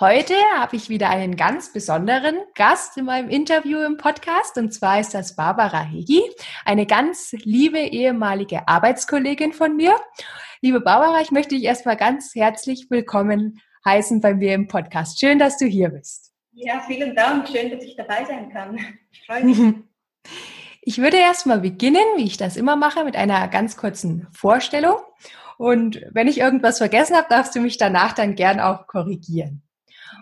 Heute habe ich wieder einen ganz besonderen Gast in meinem Interview im Podcast und zwar ist das Barbara Hegi, eine ganz liebe ehemalige Arbeitskollegin von mir. Liebe Barbara, ich möchte dich erstmal ganz herzlich willkommen heißen bei mir im Podcast. Schön, dass du hier bist. Ja, vielen Dank. Schön, dass ich dabei sein kann. Ich freue mich. Ich würde erstmal beginnen, wie ich das immer mache, mit einer ganz kurzen Vorstellung. Und wenn ich irgendwas vergessen habe, darfst du mich danach dann gern auch korrigieren.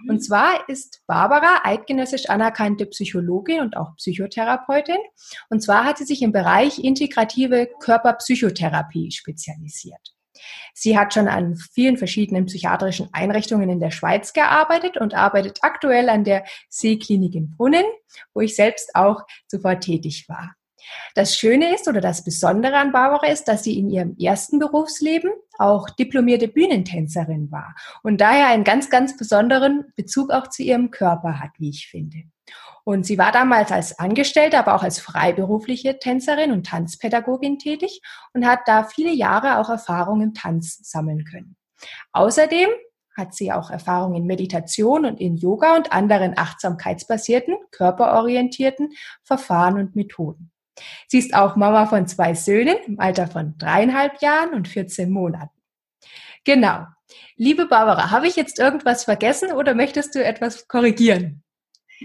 Und zwar ist Barbara eidgenössisch anerkannte Psychologin und auch Psychotherapeutin. Und zwar hat sie sich im Bereich integrative Körperpsychotherapie spezialisiert. Sie hat schon an vielen verschiedenen psychiatrischen Einrichtungen in der Schweiz gearbeitet und arbeitet aktuell an der Seeklinik in Brunnen, wo ich selbst auch zuvor tätig war. Das Schöne ist oder das Besondere an Barbara ist, dass sie in ihrem ersten Berufsleben auch diplomierte Bühnentänzerin war und daher einen ganz, ganz besonderen Bezug auch zu ihrem Körper hat, wie ich finde. Und sie war damals als Angestellte, aber auch als freiberufliche Tänzerin und Tanzpädagogin tätig und hat da viele Jahre auch Erfahrung im Tanz sammeln können. Außerdem hat sie auch Erfahrung in Meditation und in Yoga und anderen achtsamkeitsbasierten, körperorientierten Verfahren und Methoden. Sie ist auch Mama von zwei Söhnen im Alter von dreieinhalb Jahren und 14 Monaten. Genau. Liebe Barbara, habe ich jetzt irgendwas vergessen oder möchtest du etwas korrigieren?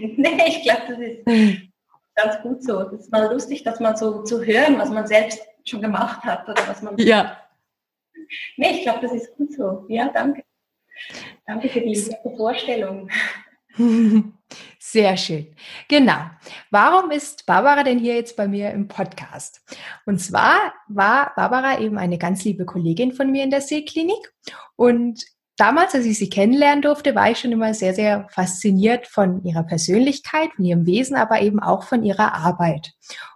Nee, ich glaube, das ist ganz gut so. Das ist mal lustig, das mal so zu hören, was man selbst schon gemacht hat oder was man. Ja. Nee, ich glaube, das ist gut so. Ja, danke. Danke für die Vorstellung. Sehr schön. Genau. Warum ist Barbara denn hier jetzt bei mir im Podcast? Und zwar war Barbara eben eine ganz liebe Kollegin von mir in der Seeklinik. Und damals, als ich sie kennenlernen durfte, war ich schon immer sehr, sehr fasziniert von ihrer Persönlichkeit, von ihrem Wesen, aber eben auch von ihrer Arbeit.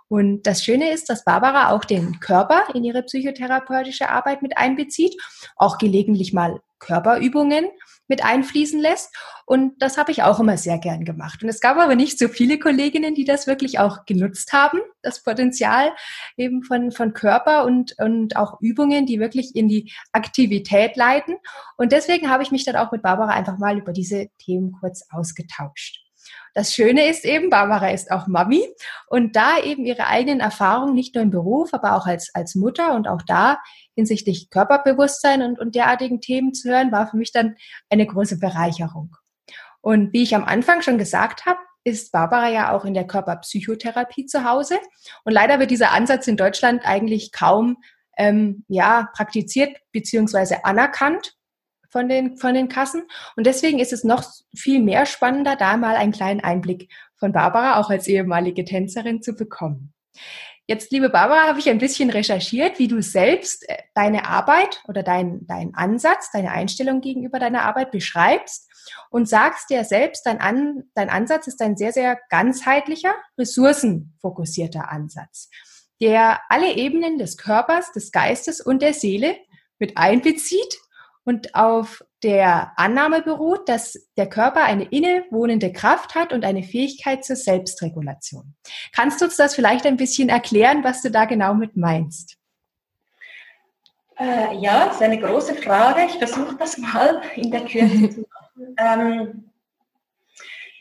Und das Schöne ist, dass Barbara auch den Körper in ihre psychotherapeutische Arbeit mit einbezieht, auch gelegentlich mal Körperübungen mit einfließen lässt. Und das habe ich auch immer sehr gern gemacht. Und es gab aber nicht so viele Kolleginnen, die das wirklich auch genutzt haben, das Potenzial eben von, von Körper und, und auch Übungen, die wirklich in die Aktivität leiten. Und deswegen habe ich mich dann auch mit Barbara einfach mal über diese Themen kurz ausgetauscht. Das Schöne ist eben, Barbara ist auch Mami und da eben ihre eigenen Erfahrungen nicht nur im Beruf, aber auch als, als Mutter und auch da hinsichtlich Körperbewusstsein und, und derartigen Themen zu hören, war für mich dann eine große Bereicherung. Und wie ich am Anfang schon gesagt habe, ist Barbara ja auch in der Körperpsychotherapie zu Hause. Und leider wird dieser Ansatz in Deutschland eigentlich kaum ähm, ja, praktiziert beziehungsweise anerkannt von den, von den Kassen. Und deswegen ist es noch viel mehr spannender, da mal einen kleinen Einblick von Barbara, auch als ehemalige Tänzerin, zu bekommen. Jetzt, liebe Barbara, habe ich ein bisschen recherchiert, wie du selbst äh, deine Arbeit oder dein, dein Ansatz, deine Einstellung gegenüber deiner Arbeit beschreibst und sagst dir selbst, dein, An, dein Ansatz ist ein sehr, sehr ganzheitlicher, ressourcenfokussierter Ansatz, der alle Ebenen des Körpers, des Geistes und der Seele mit einbezieht und auf der Annahme beruht, dass der Körper eine innewohnende Kraft hat und eine Fähigkeit zur Selbstregulation. Kannst du uns das vielleicht ein bisschen erklären, was du da genau mit meinst? Äh, ja, das ist eine große Frage. Ich versuche das mal in der Kürze zu machen. Ähm,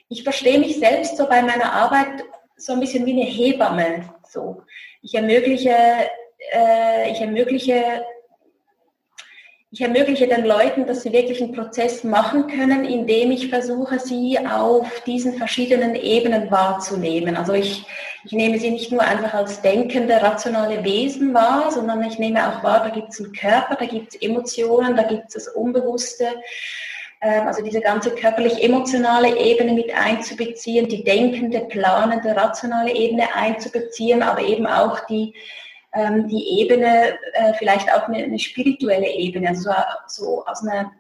ich verstehe mich selbst so bei meiner Arbeit so ein bisschen wie eine Hebamme. So. Ich ermögliche, äh, ich ermögliche ich ermögliche den Leuten, dass sie wirklich einen Prozess machen können, indem ich versuche, sie auf diesen verschiedenen Ebenen wahrzunehmen. Also ich, ich nehme sie nicht nur einfach als denkende, rationale Wesen wahr, sondern ich nehme auch wahr, da gibt es einen Körper, da gibt es Emotionen, da gibt es das Unbewusste, ähm, also diese ganze körperlich-emotionale Ebene mit einzubeziehen, die denkende, planende, rationale Ebene einzubeziehen, aber eben auch die ähm, die Ebene, äh, vielleicht auch eine, eine, spirituelle Ebene, also so aus einer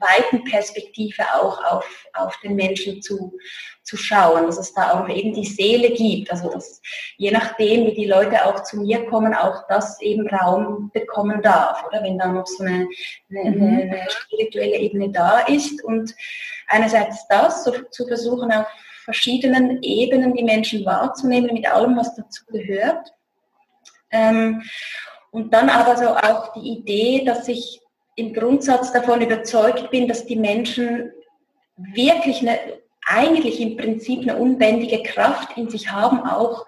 weiten Perspektive auch auf, auf den Menschen zu, zu schauen, dass es da auch eben die Seele gibt, also dass je nachdem, wie die Leute auch zu mir kommen, auch das eben Raum bekommen darf, oder wenn da noch so eine, eine, mhm. eine spirituelle Ebene da ist und einerseits das, so zu versuchen auf verschiedenen Ebenen die Menschen wahrzunehmen mit allem, was dazu gehört. Ähm, und dann aber so auch die Idee, dass ich im Grundsatz davon überzeugt bin, dass die Menschen wirklich eine, eigentlich im Prinzip eine unbändige Kraft in sich haben, auch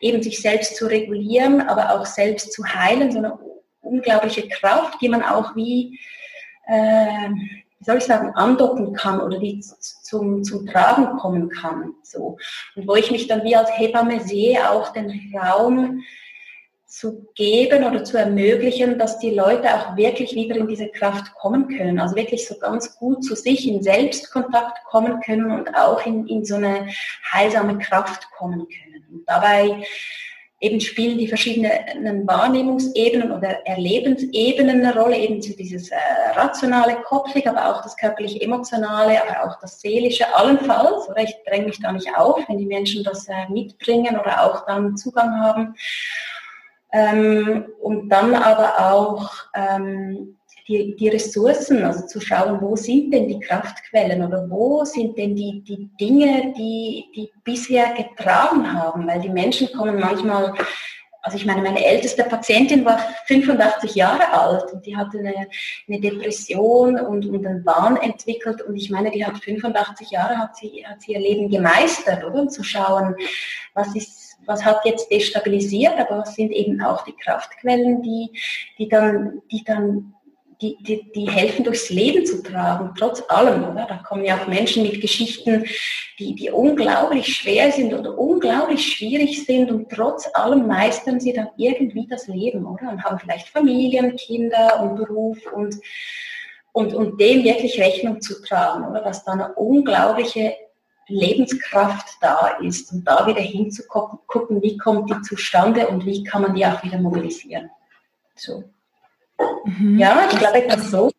eben sich selbst zu regulieren, aber auch selbst zu heilen, so eine unglaubliche Kraft, die man auch wie, äh, wie soll ich sagen, andocken kann oder die zum, zum Tragen kommen kann. So. Und wo ich mich dann wie als Hebamme sehe, auch den Raum zu geben oder zu ermöglichen, dass die Leute auch wirklich wieder in diese Kraft kommen können. Also wirklich so ganz gut zu sich in Selbstkontakt kommen können und auch in, in so eine heilsame Kraft kommen können. Und dabei eben spielen die verschiedenen Wahrnehmungsebenen oder Erlebensebenen eine Rolle, eben so dieses äh, rationale, kopfliche, aber auch das körperliche, emotionale, aber auch das seelische, allenfalls, oder ich dränge mich da nicht auf, wenn die Menschen das äh, mitbringen oder auch dann Zugang haben. Ähm, und dann aber auch ähm, die, die Ressourcen, also zu schauen, wo sind denn die Kraftquellen oder wo sind denn die, die Dinge, die, die bisher getragen haben, weil die Menschen kommen manchmal also ich meine, meine älteste Patientin war 85 Jahre alt und die hatte eine, eine Depression und, und einen Wahn entwickelt und ich meine, die hat 85 Jahre, hat sie, hat sie ihr Leben gemeistert, oder? Und zu schauen, was ist was hat jetzt destabilisiert, aber was sind eben auch die Kraftquellen, die, die dann, die dann die, die, die helfen durchs Leben zu tragen, trotz allem. Oder? Da kommen ja auch Menschen mit Geschichten, die, die unglaublich schwer sind oder unglaublich schwierig sind und trotz allem meistern sie dann irgendwie das Leben, oder? Und haben vielleicht Familien, Kinder und Beruf und, und, und dem wirklich Rechnung zu tragen, oder? Dass da eine unglaubliche Lebenskraft da ist und da wieder hinzugucken, wie kommt die zustande und wie kann man die auch wieder mobilisieren. So. Mhm. Ja, ich glaube, etwas so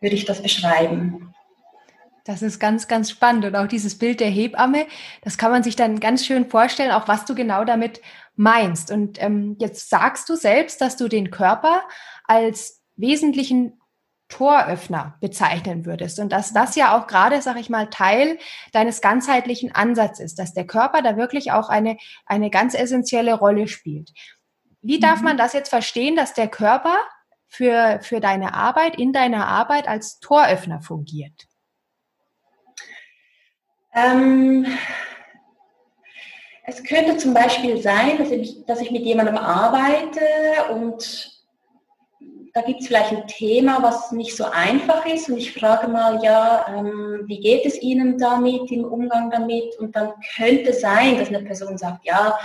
würde ich das beschreiben. Das ist ganz, ganz spannend. Und auch dieses Bild der Hebamme, das kann man sich dann ganz schön vorstellen, auch was du genau damit meinst. Und ähm, jetzt sagst du selbst, dass du den Körper als wesentlichen Toröffner bezeichnen würdest und dass das ja auch gerade, sag ich mal, Teil deines ganzheitlichen Ansatzes ist, dass der Körper da wirklich auch eine, eine ganz essentielle Rolle spielt. Wie darf mhm. man das jetzt verstehen, dass der Körper für, für deine Arbeit, in deiner Arbeit als Toröffner fungiert? Ähm, es könnte zum Beispiel sein, dass ich, dass ich mit jemandem arbeite und da gibt es vielleicht ein Thema, was nicht so einfach ist und ich frage mal, ja, ähm, wie geht es Ihnen damit, im Umgang damit? Und dann könnte sein, dass eine Person sagt, ja,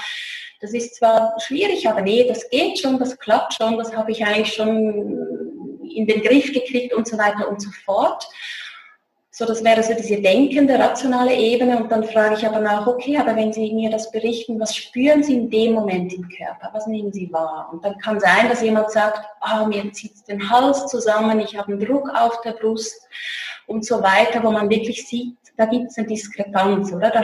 das ist zwar schwierig, aber nee, das geht schon, das klappt schon, das habe ich eigentlich schon in den Griff gekriegt und so weiter und so fort. So, das wäre so diese denkende, rationale Ebene. Und dann frage ich aber nach, okay, aber wenn Sie mir das berichten, was spüren Sie in dem Moment im Körper? Was nehmen Sie wahr? Und dann kann sein, dass jemand sagt, ah, mir zieht den Hals zusammen, ich habe einen Druck auf der Brust und so weiter, wo man wirklich sieht, da gibt es eine Diskrepanz, oder? Da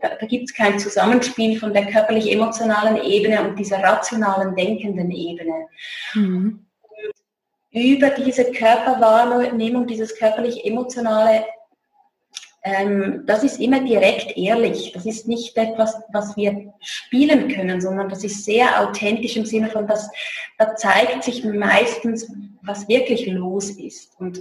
da, da gibt es kein Zusammenspiel von der körperlich-emotionalen Ebene und dieser rationalen, denkenden Ebene. Mhm über diese Körperwahrnehmung, dieses körperlich-emotionale, ähm, das ist immer direkt ehrlich. Das ist nicht etwas, was wir spielen können, sondern das ist sehr authentisch im Sinne von, dass da zeigt sich meistens, was wirklich los ist. Und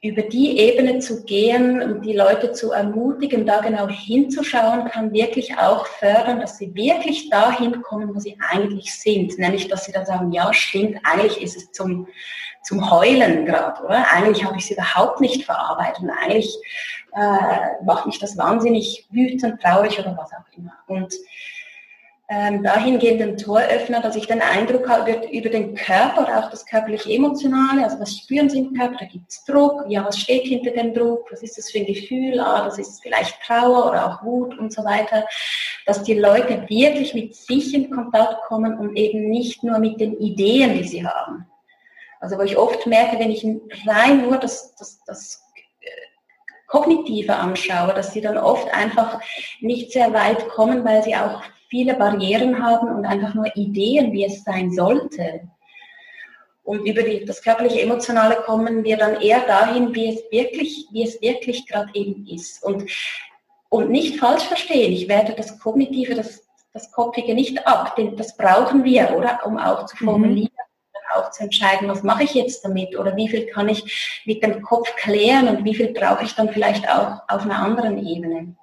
über die Ebene zu gehen und die Leute zu ermutigen, da genau hinzuschauen, kann wirklich auch fördern, dass sie wirklich dahin kommen, wo sie eigentlich sind. Nämlich, dass sie dann sagen, ja, stimmt, eigentlich ist es zum, zum Heulen gerade, oder? Eigentlich habe ich es überhaupt nicht verarbeitet und eigentlich äh, macht mich das wahnsinnig wütend, traurig oder was auch immer. Und ähm, dahingehenden Toröffner, dass ich den Eindruck habe, wird über den Körper auch das körperliche Emotionale, also was spüren Sie im Körper, da gibt es Druck, ja, was steht hinter dem Druck, was ist das für ein Gefühl, ah, das ist vielleicht Trauer oder auch Wut und so weiter, dass die Leute wirklich mit sich in Kontakt kommen und eben nicht nur mit den Ideen, die sie haben. Also wo ich oft merke, wenn ich rein nur das, das, das Kognitive anschaue, dass sie dann oft einfach nicht sehr weit kommen, weil sie auch viele Barrieren haben und einfach nur Ideen, wie es sein sollte. Und über die, das körperliche Emotionale kommen wir dann eher dahin, wie es wirklich, wie es wirklich gerade eben ist. Und, und nicht falsch verstehen, ich werde das Kognitive, das, das Kopfige nicht ab, denn das brauchen wir, oder? Um auch zu mhm. formulieren, mhm. auch zu entscheiden, was mache ich jetzt damit oder wie viel kann ich mit dem Kopf klären und wie viel brauche ich dann vielleicht auch auf einer anderen Ebene.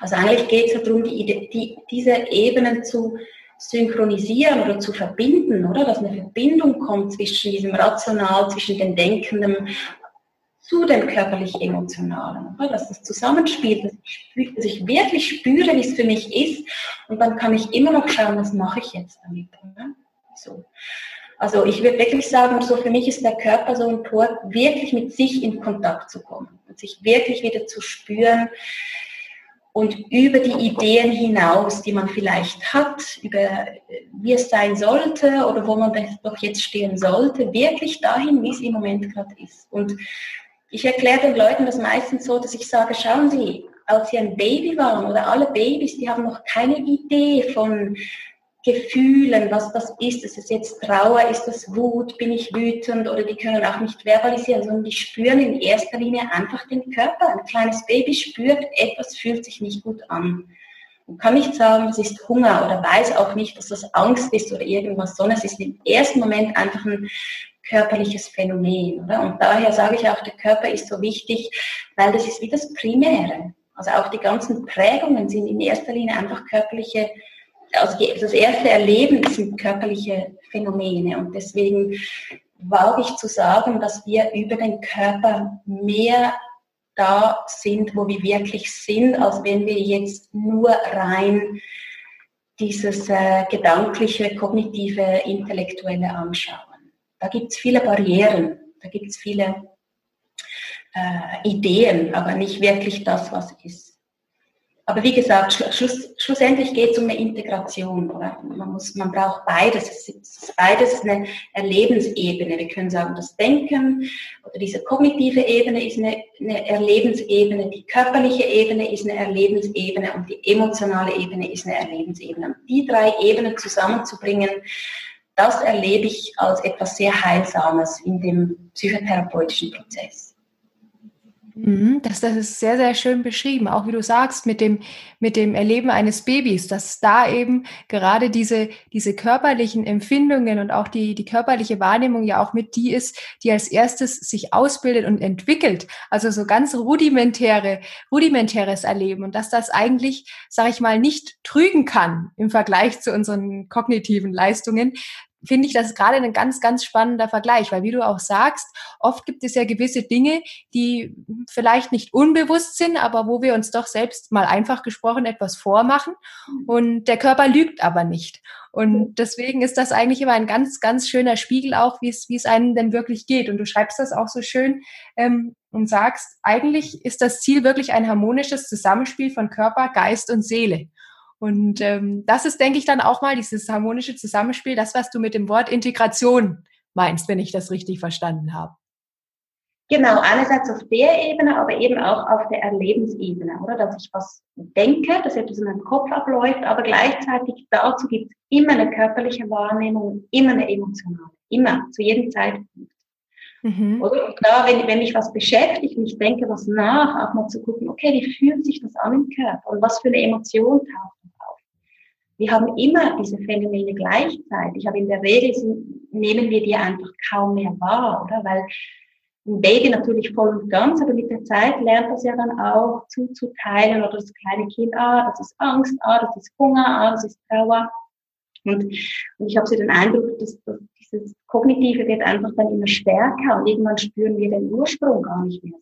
Also eigentlich geht es darum, die, die, diese Ebenen zu synchronisieren oder zu verbinden, oder? Dass eine Verbindung kommt zwischen diesem Rational, zwischen dem Denkenden zu dem körperlich-emotionalen, dass das zusammenspielt, dass ich, dass ich, wirklich spüre, wie es für mich ist und dann kann ich immer noch schauen, was mache ich jetzt damit. Oder? So. Also ich würde wirklich sagen, so für mich ist der Körper so ein Tor, wirklich mit sich in Kontakt zu kommen und sich wirklich wieder zu spüren, und über die Ideen hinaus, die man vielleicht hat, über wie es sein sollte oder wo man doch jetzt stehen sollte, wirklich dahin, wie es im Moment gerade ist. Und ich erkläre den Leuten das meistens so, dass ich sage, schauen Sie, als Sie ein Baby waren oder alle Babys, die haben noch keine Idee von Gefühlen, was das ist. Ist es jetzt Trauer, ist das Wut, bin ich wütend oder die können auch nicht verbalisieren, sondern die spüren in erster Linie einfach den Körper. Ein kleines Baby spürt, etwas fühlt sich nicht gut an. Man kann nicht sagen, es ist Hunger oder weiß auch nicht, dass das Angst ist oder irgendwas, sondern es ist im ersten Moment einfach ein körperliches Phänomen. Oder? Und daher sage ich auch, der Körper ist so wichtig, weil das ist wie das Primäre. Also auch die ganzen Prägungen sind in erster Linie einfach körperliche also das erste Erleben sind körperliche Phänomene und deswegen wage ich zu sagen, dass wir über den Körper mehr da sind, wo wir wirklich sind, als wenn wir jetzt nur rein dieses äh, gedankliche, kognitive, intellektuelle anschauen. Da gibt es viele Barrieren, da gibt es viele äh, Ideen, aber nicht wirklich das, was ist. Aber wie gesagt, schluss, schlussendlich geht es um eine Integration. Oder? Man, muss, man braucht beides. Es ist beides eine Erlebensebene. Wir können sagen, das Denken oder diese kognitive Ebene ist eine, eine Erlebensebene, die körperliche Ebene ist eine Erlebensebene und die emotionale Ebene ist eine Erlebensebene. Und die drei Ebenen zusammenzubringen, das erlebe ich als etwas sehr Heilsames in dem psychotherapeutischen Prozess. Mhm, das, das ist sehr, sehr schön beschrieben, auch wie du sagst, mit dem, mit dem Erleben eines Babys, dass da eben gerade diese, diese körperlichen Empfindungen und auch die, die körperliche Wahrnehmung ja auch mit die ist, die als erstes sich ausbildet und entwickelt. Also so ganz rudimentäre, rudimentäres Erleben und dass das eigentlich, sage ich mal, nicht trügen kann im Vergleich zu unseren kognitiven Leistungen, finde ich, das gerade ein ganz, ganz spannender Vergleich, weil wie du auch sagst, oft gibt es ja gewisse Dinge, die vielleicht nicht unbewusst sind, aber wo wir uns doch selbst mal einfach gesprochen etwas vormachen und der Körper lügt aber nicht. Und deswegen ist das eigentlich immer ein ganz, ganz schöner Spiegel auch, wie es, wie es einem denn wirklich geht. Und du schreibst das auch so schön ähm, und sagst, eigentlich ist das Ziel wirklich ein harmonisches Zusammenspiel von Körper, Geist und Seele. Und ähm, das ist, denke ich, dann auch mal dieses harmonische Zusammenspiel, das, was du mit dem Wort Integration meinst, wenn ich das richtig verstanden habe. Genau, einerseits auf der Ebene, aber eben auch auf der Erlebensebene, oder? Dass ich was denke, dass etwas in meinem Kopf abläuft, aber gleichzeitig dazu gibt es immer eine körperliche Wahrnehmung, immer eine emotionale, immer, zu jedem Zeitpunkt. Mhm. Oder? Und da, wenn, wenn mich was beschäftigt und ich denke was nach, auch mal zu gucken, okay, wie fühlt sich das an im Körper und was für eine Emotion taucht wir haben immer diese Phänomene gleichzeitig, aber in der Regel sind, nehmen wir die einfach kaum mehr wahr, oder? Weil ein Baby natürlich voll und ganz, aber mit der Zeit lernt das ja dann auch zuzuteilen oder das kleine Kind, ah, das ist Angst, ah, das ist Hunger, ah, das ist Trauer. Und, und ich habe so den Eindruck, dass, dass dieses Kognitive wird einfach dann immer stärker und irgendwann spüren wir den Ursprung gar nicht mehr.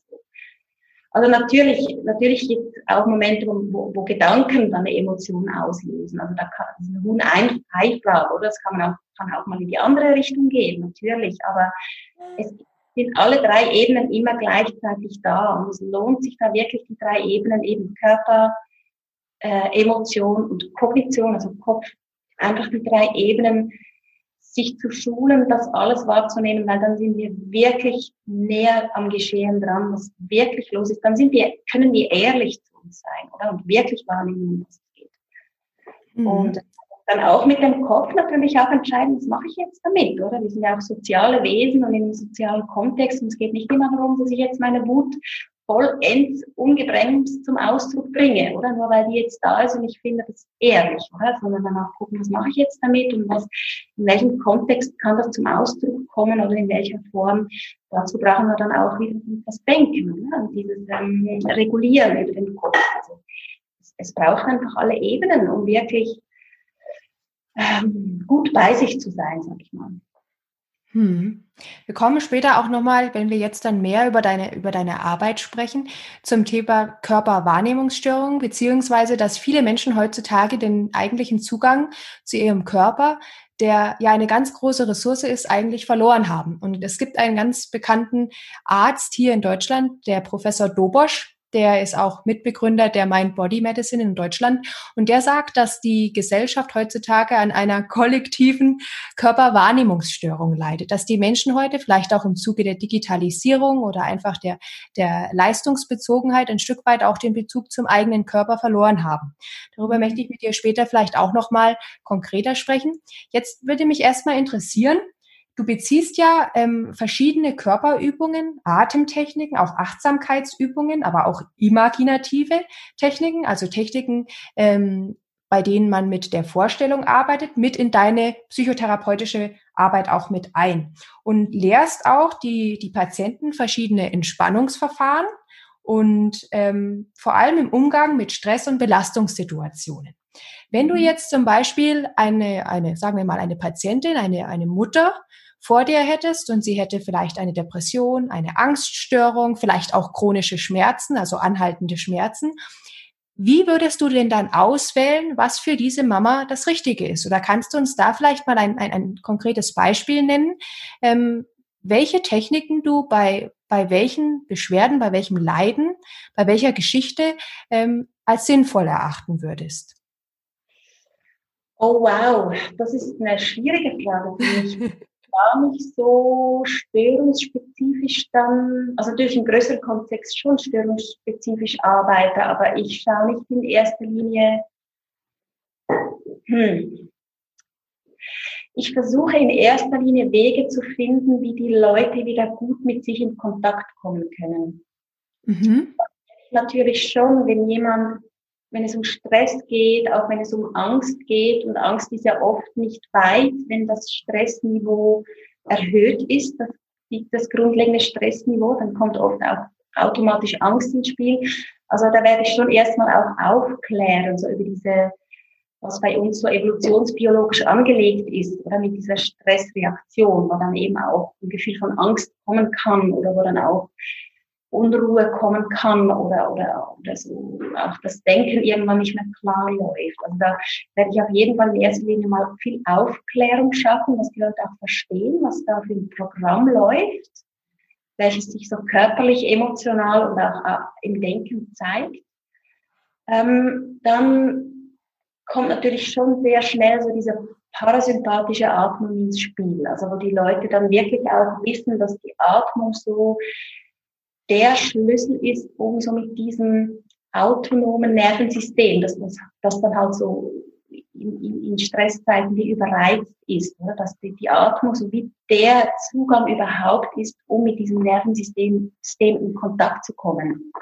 Also natürlich, natürlich gibt es auch Momente, wo, wo Gedanken dann eine Emotion auslösen. Also da kann das ist eine hohe Einfrage, oder? Das kann man auch, kann auch mal in die andere Richtung gehen, natürlich. Aber es sind alle drei Ebenen immer gleichzeitig da. Und es lohnt sich da wirklich die drei Ebenen, eben Körper, äh, Emotion und Kognition, also Kopf, einfach die drei Ebenen sich zu schulen, das alles wahrzunehmen, weil dann sind wir wirklich näher am Geschehen dran, was wirklich los ist. Dann sind wir, können wir ehrlich zu uns sein, oder? Und wirklich wahrnehmen, was es geht. Mhm. Und dann auch mit dem Kopf natürlich auch entscheiden, was mache ich jetzt damit, oder? Wir sind ja auch soziale Wesen und in einem sozialen Kontext und es geht nicht immer darum, dass ich jetzt meine Wut vollends ungebremst zum Ausdruck bringe, oder? Nur weil die jetzt da ist und ich finde das ehrlich, oder? Sondern dann auch gucken, was mache ich jetzt damit und was, in welchem Kontext kann das zum Ausdruck kommen oder in welcher Form. Dazu brauchen wir dann auch wieder das Denken, oder? Und dieses ähm, Regulieren über den Kopf. Also, es, es braucht einfach alle Ebenen, um wirklich ähm, gut bei sich zu sein, sag ich mal. Hm. Wir kommen später auch nochmal, wenn wir jetzt dann mehr über deine, über deine Arbeit sprechen, zum Thema Körperwahrnehmungsstörung, beziehungsweise, dass viele Menschen heutzutage den eigentlichen Zugang zu ihrem Körper, der ja eine ganz große Ressource ist, eigentlich verloren haben. Und es gibt einen ganz bekannten Arzt hier in Deutschland, der Professor Dobosch, der ist auch Mitbegründer der Mind Body Medicine in Deutschland. Und der sagt, dass die Gesellschaft heutzutage an einer kollektiven Körperwahrnehmungsstörung leidet. Dass die Menschen heute vielleicht auch im Zuge der Digitalisierung oder einfach der, der Leistungsbezogenheit ein Stück weit auch den Bezug zum eigenen Körper verloren haben. Darüber mhm. möchte ich mit dir später vielleicht auch nochmal konkreter sprechen. Jetzt würde mich erstmal interessieren, Du beziehst ja ähm, verschiedene Körperübungen, Atemtechniken, auch Achtsamkeitsübungen, aber auch imaginative Techniken, also Techniken, ähm, bei denen man mit der Vorstellung arbeitet, mit in deine psychotherapeutische Arbeit auch mit ein. Und lehrst auch die, die Patienten verschiedene Entspannungsverfahren und ähm, vor allem im Umgang mit Stress- und Belastungssituationen. Wenn du mhm. jetzt zum Beispiel eine, eine, sagen wir mal, eine Patientin, eine, eine Mutter vor dir hättest und sie hätte vielleicht eine Depression, eine Angststörung, vielleicht auch chronische Schmerzen, also anhaltende Schmerzen. Wie würdest du denn dann auswählen, was für diese Mama das Richtige ist? Oder kannst du uns da vielleicht mal ein, ein, ein konkretes Beispiel nennen, ähm, welche Techniken du bei, bei welchen Beschwerden, bei welchem Leiden, bei welcher Geschichte ähm, als sinnvoll erachten würdest? Oh wow, das ist eine schwierige Frage für mich. gar nicht so störungsspezifisch dann, also durch einen größeren Kontext schon störungsspezifisch arbeite, aber ich schaue nicht in erster Linie, hm. Ich versuche in erster Linie Wege zu finden, wie die Leute wieder gut mit sich in Kontakt kommen können. Mhm. Natürlich schon, wenn jemand wenn es um Stress geht, auch wenn es um Angst geht. Und Angst ist ja oft nicht weit, wenn das Stressniveau erhöht ist, das, das grundlegende Stressniveau, dann kommt oft auch automatisch Angst ins Spiel. Also da werde ich schon erstmal auch aufklären, so über diese, was bei uns so evolutionsbiologisch angelegt ist, oder mit dieser Stressreaktion, wo dann eben auch ein Gefühl von Angst kommen kann oder wo dann auch Unruhe kommen kann oder, oder, oder so auch das Denken irgendwann nicht mehr klar läuft. Also da werde ich auf jeden Fall in erster Linie mal viel Aufklärung schaffen, dass die Leute auch verstehen, was da für ein Programm läuft, welches sich so körperlich, emotional und auch, im Denken zeigt. Ähm, dann kommt natürlich schon sehr schnell so diese parasympathische Atmung ins Spiel. Also wo die Leute dann wirklich auch wissen, dass die Atmung so der Schlüssel ist, um so mit diesem autonomen Nervensystem, dass das, das dann halt so in, in, in Stresszeiten wie überreizt ist, oder? dass die, die Atmung so wie der Zugang überhaupt ist, um mit diesem Nervensystem System in Kontakt zu kommen.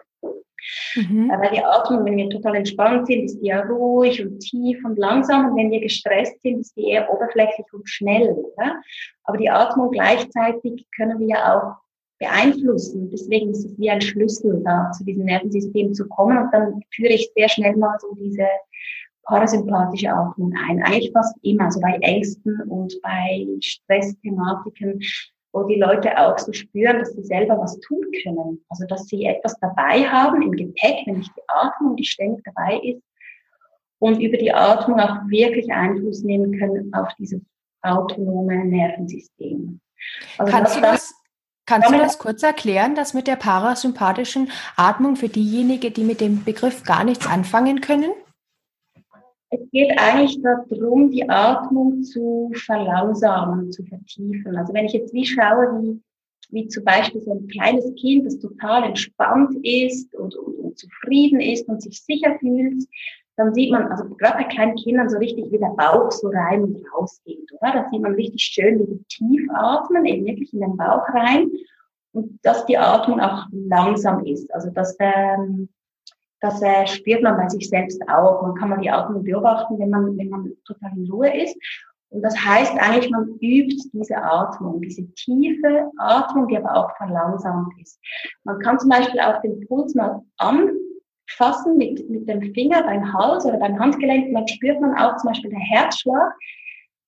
Mhm. Weil die Atmung, wenn wir total entspannt sind, ist die ja ruhig und tief und langsam. Und wenn wir gestresst sind, ist die eher oberflächlich und schnell. Oder? Aber die Atmung gleichzeitig können wir ja auch beeinflussen. Deswegen ist es wie ein Schlüssel, da zu diesem Nervensystem zu kommen. Und dann führe ich sehr schnell mal so diese parasympathische Atmung ein. Eigentlich fast immer, so bei Ängsten und bei Stressthematiken, wo die Leute auch so spüren, dass sie selber was tun können. Also dass sie etwas dabei haben im Gepäck, nämlich die Atmung, die ständig dabei ist und über die Atmung auch wirklich Einfluss nehmen können auf dieses autonome Nervensystem. Also kannst du das, kannst du das kurz erklären, das mit der parasympathischen Atmung für diejenigen, die mit dem Begriff gar nichts anfangen können? Es geht eigentlich darum, die Atmung zu verlangsamen, zu vertiefen. Also wenn ich jetzt wie schaue, wie, wie zum Beispiel so ein kleines Kind, das total entspannt ist und, und, und zufrieden ist und sich sicher fühlt, dann sieht man, also gerade bei kleinen Kindern so richtig, wie der Bauch so rein und raus geht, oder? Da sieht man richtig schön, wie die tief atmen, eben wirklich in den Bauch rein und dass die Atmung auch langsam ist. Also dass, ähm, das äh, spürt man bei sich selbst auch. Man kann mal die Atmung beobachten, wenn man, wenn man total in Ruhe ist. Und das heißt eigentlich, man übt diese Atmung, diese tiefe Atmung, die aber auch verlangsamt ist. Man kann zum Beispiel auch den Puls mal an fassen mit, mit dem Finger beim Hals oder beim Handgelenk, dann spürt man auch zum Beispiel der Herzschlag,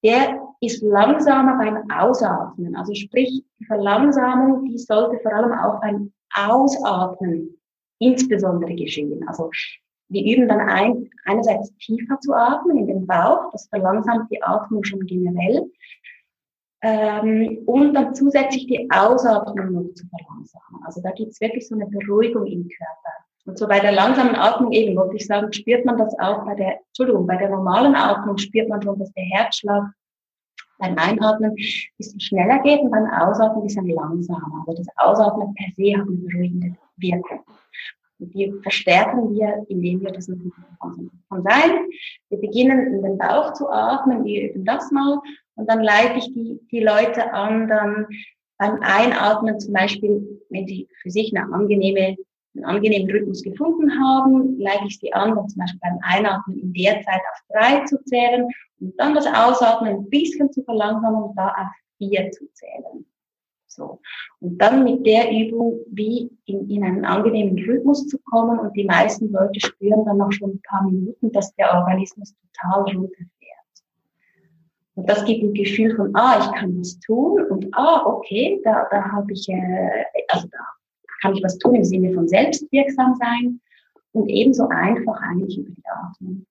der ist langsamer beim Ausatmen. Also sprich, die Verlangsamung, die sollte vor allem auch beim Ausatmen insbesondere geschehen. Also wir üben dann ein, einerseits tiefer zu atmen in den Bauch, das verlangsamt die Atmung schon generell. Ähm, und dann zusätzlich die Ausatmung noch zu verlangsamen. Also da gibt es wirklich so eine Beruhigung im Körper. Und so bei der langsamen Atmung eben, wollte ich sagen, spürt man das auch bei der, Entschuldigung, bei der normalen Atmung spürt man schon, dass der Herzschlag beim Einatmen ein bisschen schneller geht und beim Ausatmen ein bisschen langsamer. Also das Ausatmen per se hat eine beruhigende Wirkung. Und die verstärken wir, indem wir das machen. Von sein, wir beginnen in den Bauch zu atmen, wir üben das mal und dann leite ich die, die Leute an, dann beim Einatmen zum Beispiel, wenn sie für sich eine angenehme einen angenehmen Rhythmus gefunden haben, leite ich sie an, zum Beispiel beim Einatmen in der Zeit auf drei zu zählen und dann das Ausatmen ein bisschen zu verlangsamen und da auf vier zu zählen. So. Und dann mit der Übung wie in, in einen angenehmen Rhythmus zu kommen und die meisten Leute spüren dann noch schon ein paar Minuten, dass der Organismus total runterfährt. Und das gibt ein Gefühl von, ah, ich kann was tun und ah, okay, da, da habe ich, äh, also da kann ich was tun im Sinne von selbstwirksam sein und ebenso einfach eigentlich über die Atmung.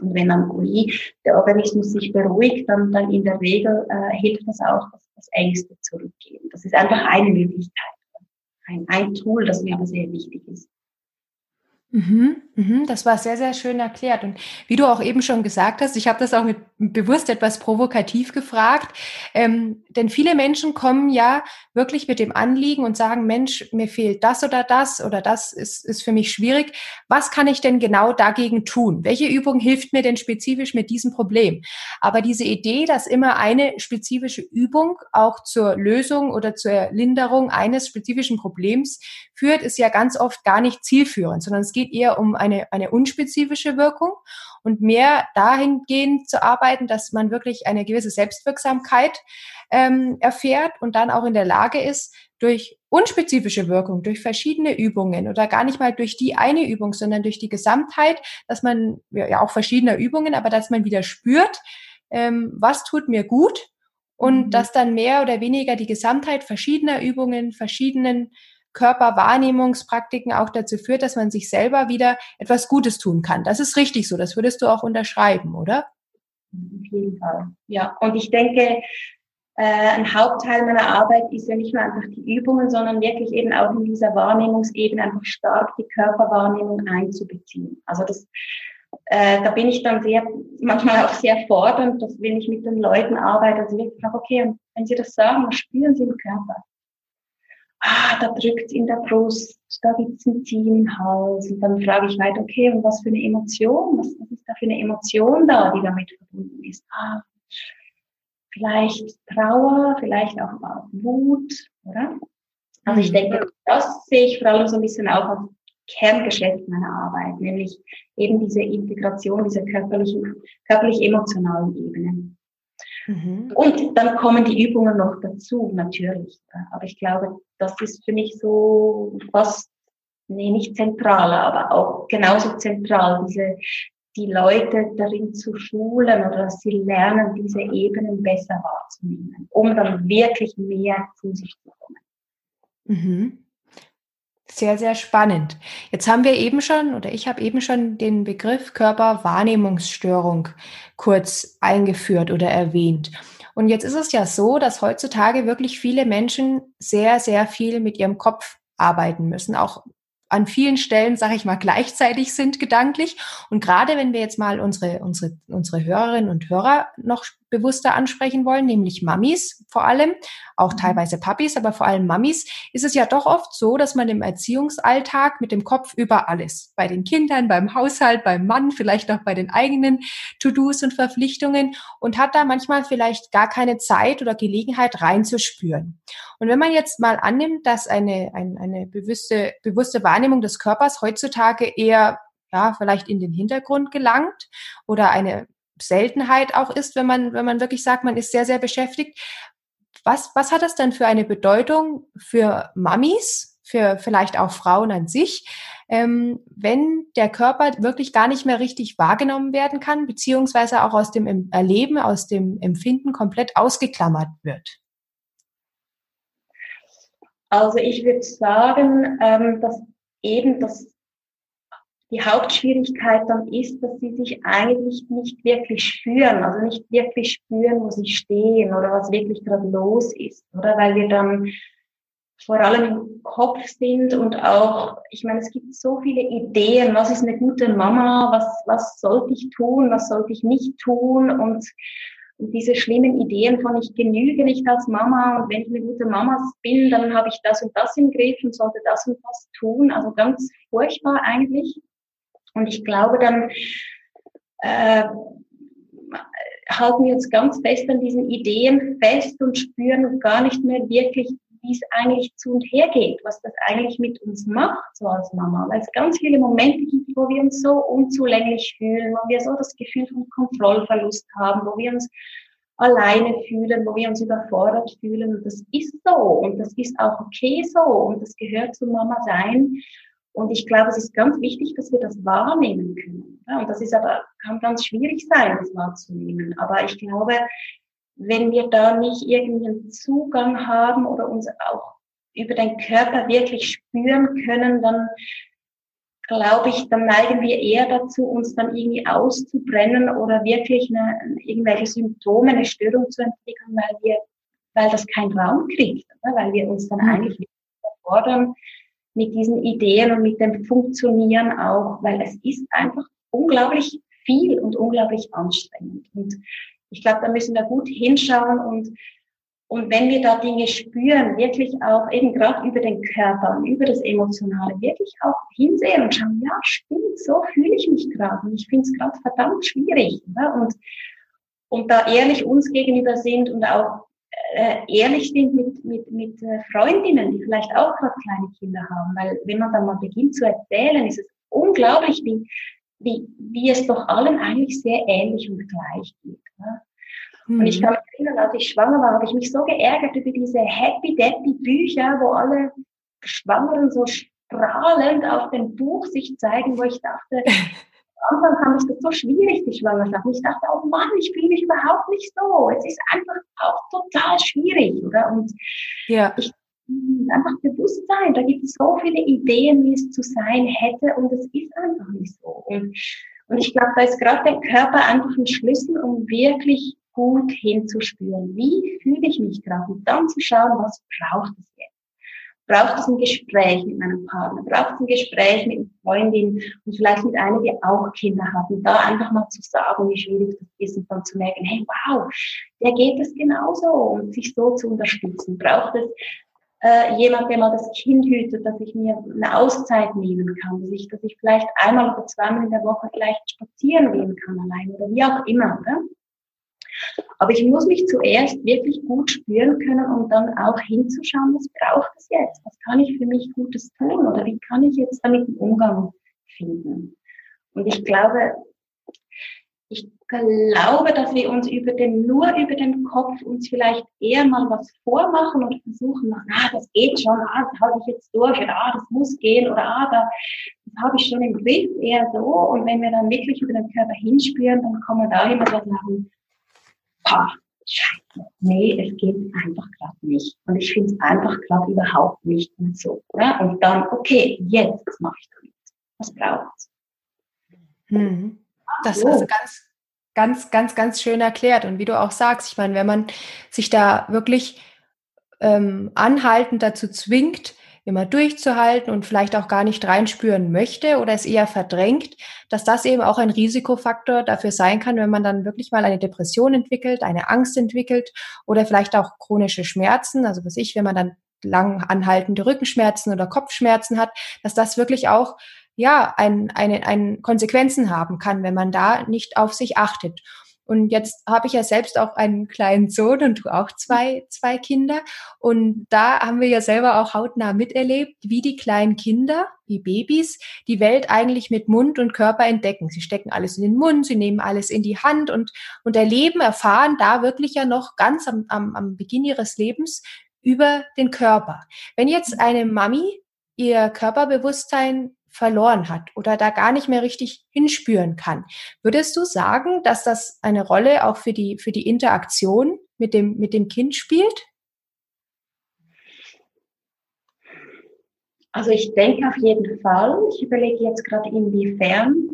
Und wenn dann wie der Organismus sich beruhigt, dann, dann in der Regel äh, hilft das auch, dass das Ängste zurückgehen. Das ist einfach eine Möglichkeit, ein, ein Tool, das mir aber sehr wichtig ist. Mhm, mhm, das war sehr, sehr schön erklärt. Und wie du auch eben schon gesagt hast, ich habe das auch mit bewusst etwas provokativ gefragt, ähm, denn viele Menschen kommen ja wirklich mit dem Anliegen und sagen, Mensch, mir fehlt das oder das oder das ist, ist für mich schwierig. Was kann ich denn genau dagegen tun? Welche Übung hilft mir denn spezifisch mit diesem Problem? Aber diese Idee, dass immer eine spezifische Übung auch zur Lösung oder zur Linderung eines spezifischen Problems führt, ist ja ganz oft gar nicht zielführend, sondern es geht eher um eine, eine unspezifische Wirkung und mehr dahingehend zu arbeiten, dass man wirklich eine gewisse Selbstwirksamkeit ähm, erfährt und dann auch in der Lage ist, durch unspezifische Wirkung, durch verschiedene Übungen oder gar nicht mal durch die eine Übung, sondern durch die Gesamtheit, dass man, ja auch verschiedene Übungen, aber dass man wieder spürt, ähm, was tut mir gut und mhm. dass dann mehr oder weniger die Gesamtheit verschiedener Übungen, verschiedenen Körperwahrnehmungspraktiken auch dazu führt, dass man sich selber wieder etwas Gutes tun kann. Das ist richtig so. Das würdest du auch unterschreiben, oder? Auf jeden Fall. Ja, und ich denke, äh, ein Hauptteil meiner Arbeit ist ja nicht nur einfach die Übungen, sondern wirklich eben auch in dieser Wahrnehmungsebene einfach stark die Körperwahrnehmung einzubeziehen. Also das, äh, da bin ich dann sehr, manchmal auch sehr fordernd, dass wenn ich mit den Leuten arbeite, also wirklich sage, okay, wenn sie das sagen, was spüren sie im Körper? Ah, da drückt in der Brust, da gibt es ein Ziehen im Hals. Und dann frage ich weiter, okay, und was für eine Emotion? Was, was ist da für eine Emotion da, die damit verbunden ist? Ah, vielleicht Trauer, vielleicht auch Wut, oder? Also ich mhm. denke, das sehe ich vor allem so ein bisschen auch als Kerngeschäft meiner Arbeit, nämlich eben diese Integration dieser körperlichen, körperlich-emotionalen Ebene. Mhm. Und dann kommen die Übungen noch dazu, natürlich. Aber ich glaube, das ist für mich so fast, nee, nicht zentraler, aber auch genauso zentral, diese, die Leute darin zu schulen oder dass sie lernen, diese Ebenen besser wahrzunehmen, um dann wirklich mehr zu sich zu kommen. Mhm. Sehr, sehr spannend. Jetzt haben wir eben schon, oder ich habe eben schon den Begriff Körperwahrnehmungsstörung kurz eingeführt oder erwähnt. Und jetzt ist es ja so, dass heutzutage wirklich viele Menschen sehr, sehr viel mit ihrem Kopf arbeiten müssen, auch an vielen Stellen, sage ich mal, gleichzeitig sind gedanklich. Und gerade wenn wir jetzt mal unsere, unsere, unsere Hörerinnen und Hörer noch bewusster ansprechen wollen, nämlich Mamis vor allem, auch mhm. teilweise Papis, aber vor allem Mamis, ist es ja doch oft so, dass man im Erziehungsalltag mit dem Kopf über alles, bei den Kindern, beim Haushalt, beim Mann, vielleicht auch bei den eigenen To-Dos und Verpflichtungen und hat da manchmal vielleicht gar keine Zeit oder Gelegenheit reinzuspüren. Und wenn man jetzt mal annimmt, dass eine, eine, eine bewusste, bewusste Wahrnehmung des Körpers heutzutage eher ja, vielleicht in den Hintergrund gelangt oder eine Seltenheit auch ist, wenn man, wenn man wirklich sagt, man ist sehr, sehr beschäftigt. Was, was hat das denn für eine Bedeutung für Mamis, für vielleicht auch Frauen an sich, ähm, wenn der Körper wirklich gar nicht mehr richtig wahrgenommen werden kann, beziehungsweise auch aus dem Erleben, aus dem Empfinden komplett ausgeklammert wird? Also ich würde sagen, ähm, dass eben das die Hauptschwierigkeit dann ist, dass sie sich eigentlich nicht wirklich spüren, also nicht wirklich spüren, wo sie stehen oder was wirklich gerade los ist, oder? Weil wir dann vor allem im Kopf sind und auch, ich meine, es gibt so viele Ideen, was ist eine gute Mama, was, was sollte ich tun, was sollte ich nicht tun und, und diese schlimmen Ideen von ich genüge nicht als Mama und wenn ich eine gute Mama bin, dann habe ich das und das im Griff und sollte das und das tun. Also ganz furchtbar eigentlich. Und ich glaube, dann äh, halten wir uns ganz fest an diesen Ideen fest und spüren gar nicht mehr wirklich, wie es eigentlich zu und her geht, was das eigentlich mit uns macht, so als Mama. Weil es ganz viele Momente gibt, wo wir uns so unzulänglich fühlen, wo wir so das Gefühl von Kontrollverlust haben, wo wir uns alleine fühlen, wo wir uns überfordert fühlen. Und das ist so und das ist auch okay so und das gehört zu Mama sein. Und ich glaube, es ist ganz wichtig, dass wir das wahrnehmen können. Und das ist aber, kann ganz schwierig sein, das wahrzunehmen. Aber ich glaube, wenn wir da nicht irgendwie einen Zugang haben oder uns auch über den Körper wirklich spüren können, dann glaube ich, dann neigen wir eher dazu, uns dann irgendwie auszubrennen oder wirklich eine, irgendwelche Symptome, eine Störung zu entwickeln, weil wir, weil das keinen Raum kriegt, weil wir uns dann mhm. eigentlich fordern, mit diesen Ideen und mit dem Funktionieren auch, weil es ist einfach unglaublich viel und unglaublich anstrengend. Und ich glaube, da müssen wir gut hinschauen und und wenn wir da Dinge spüren, wirklich auch eben gerade über den Körper und über das Emotionale, wirklich auch hinsehen und schauen, ja, stimmt, so fühle ich mich gerade und ich finde es gerade verdammt schwierig. Ne? Und, und da ehrlich uns gegenüber sind und auch äh, ehrlich sind mit, mit, mit äh, Freundinnen, die vielleicht auch gerade kleine Kinder haben. Weil wenn man dann mal beginnt zu erzählen, ist es unglaublich, wie, wie, wie es doch allen eigentlich sehr ähnlich und gleich geht. Ne? Mhm. Und ich mhm. kann mich erinnern, als ich schwanger war, habe ich mich so geärgert über diese Happy Deppy Bücher, wo alle Schwangeren so strahlend auf dem Buch sich zeigen, wo ich dachte, Anfang fand ich das so schwierig, die Schwangerschaft. Und ich dachte, oh Mann, ich fühle mich überhaupt nicht so. Es ist einfach auch total schwierig, oder? Und ja. ich einfach bewusst sein. Da gibt es so viele Ideen, wie es zu sein hätte, und es ist einfach nicht so. Und, und ich glaube, da ist gerade der Körper einfach ein Schlüssel, um wirklich gut hinzuspüren. Wie fühle ich mich gerade? Und dann zu schauen, was braucht es jetzt? Braucht es ein Gespräch mit meinem Partner, braucht es ein Gespräch mit einer Freundin und vielleicht mit einer, die auch Kinder hat. Und da einfach mal zu sagen, wie schwierig das ist und dann zu merken, hey, wow, der geht es genauso und sich so zu unterstützen. Braucht es äh, jemand, der mal das Kind hütet, dass ich mir eine Auszeit nehmen kann, dass ich, dass ich vielleicht einmal oder zweimal in der Woche vielleicht spazieren gehen kann allein oder wie auch immer. Oder? Aber ich muss mich zuerst wirklich gut spüren können, um dann auch hinzuschauen, was braucht es jetzt? Was kann ich für mich Gutes tun? Oder wie kann ich jetzt damit einen Umgang finden? Und ich glaube, ich glaube, dass wir uns über den, nur über den Kopf uns vielleicht eher mal was vormachen und versuchen, ah, das geht schon, ah, das halte ich jetzt durch, oder ah, das muss gehen, oder ah, da, habe ich schon im Griff, eher so. Und wenn wir dann wirklich über den Körper hinspüren, dann kommen da immer so sagen, pah, scheiße, nee, es geht einfach gerade nicht. Und ich finde es einfach gerade überhaupt nicht mehr so. Ja? Und dann, okay, jetzt, was mache ich damit? Was braucht es? Hm. Das hast du ganz, ganz, ganz, ganz schön erklärt. Und wie du auch sagst, ich meine, wenn man sich da wirklich ähm, anhaltend dazu zwingt, immer durchzuhalten und vielleicht auch gar nicht reinspüren möchte oder es eher verdrängt, dass das eben auch ein Risikofaktor dafür sein kann, wenn man dann wirklich mal eine Depression entwickelt, eine Angst entwickelt oder vielleicht auch chronische Schmerzen, also was ich, wenn man dann lang anhaltende Rückenschmerzen oder Kopfschmerzen hat, dass das wirklich auch ja ein, eine, ein Konsequenzen haben kann, wenn man da nicht auf sich achtet. Und jetzt habe ich ja selbst auch einen kleinen Sohn und du auch zwei, zwei Kinder. Und da haben wir ja selber auch hautnah miterlebt, wie die kleinen Kinder, wie Babys, die Welt eigentlich mit Mund und Körper entdecken. Sie stecken alles in den Mund, sie nehmen alles in die Hand und, und erleben, erfahren da wirklich ja noch ganz am, am, am Beginn ihres Lebens über den Körper. Wenn jetzt eine Mami ihr Körperbewusstsein verloren hat oder da gar nicht mehr richtig hinspüren kann. Würdest du sagen, dass das eine Rolle auch für die, für die Interaktion mit dem, mit dem Kind spielt? Also ich denke auf jeden Fall. Ich überlege jetzt gerade inwiefern.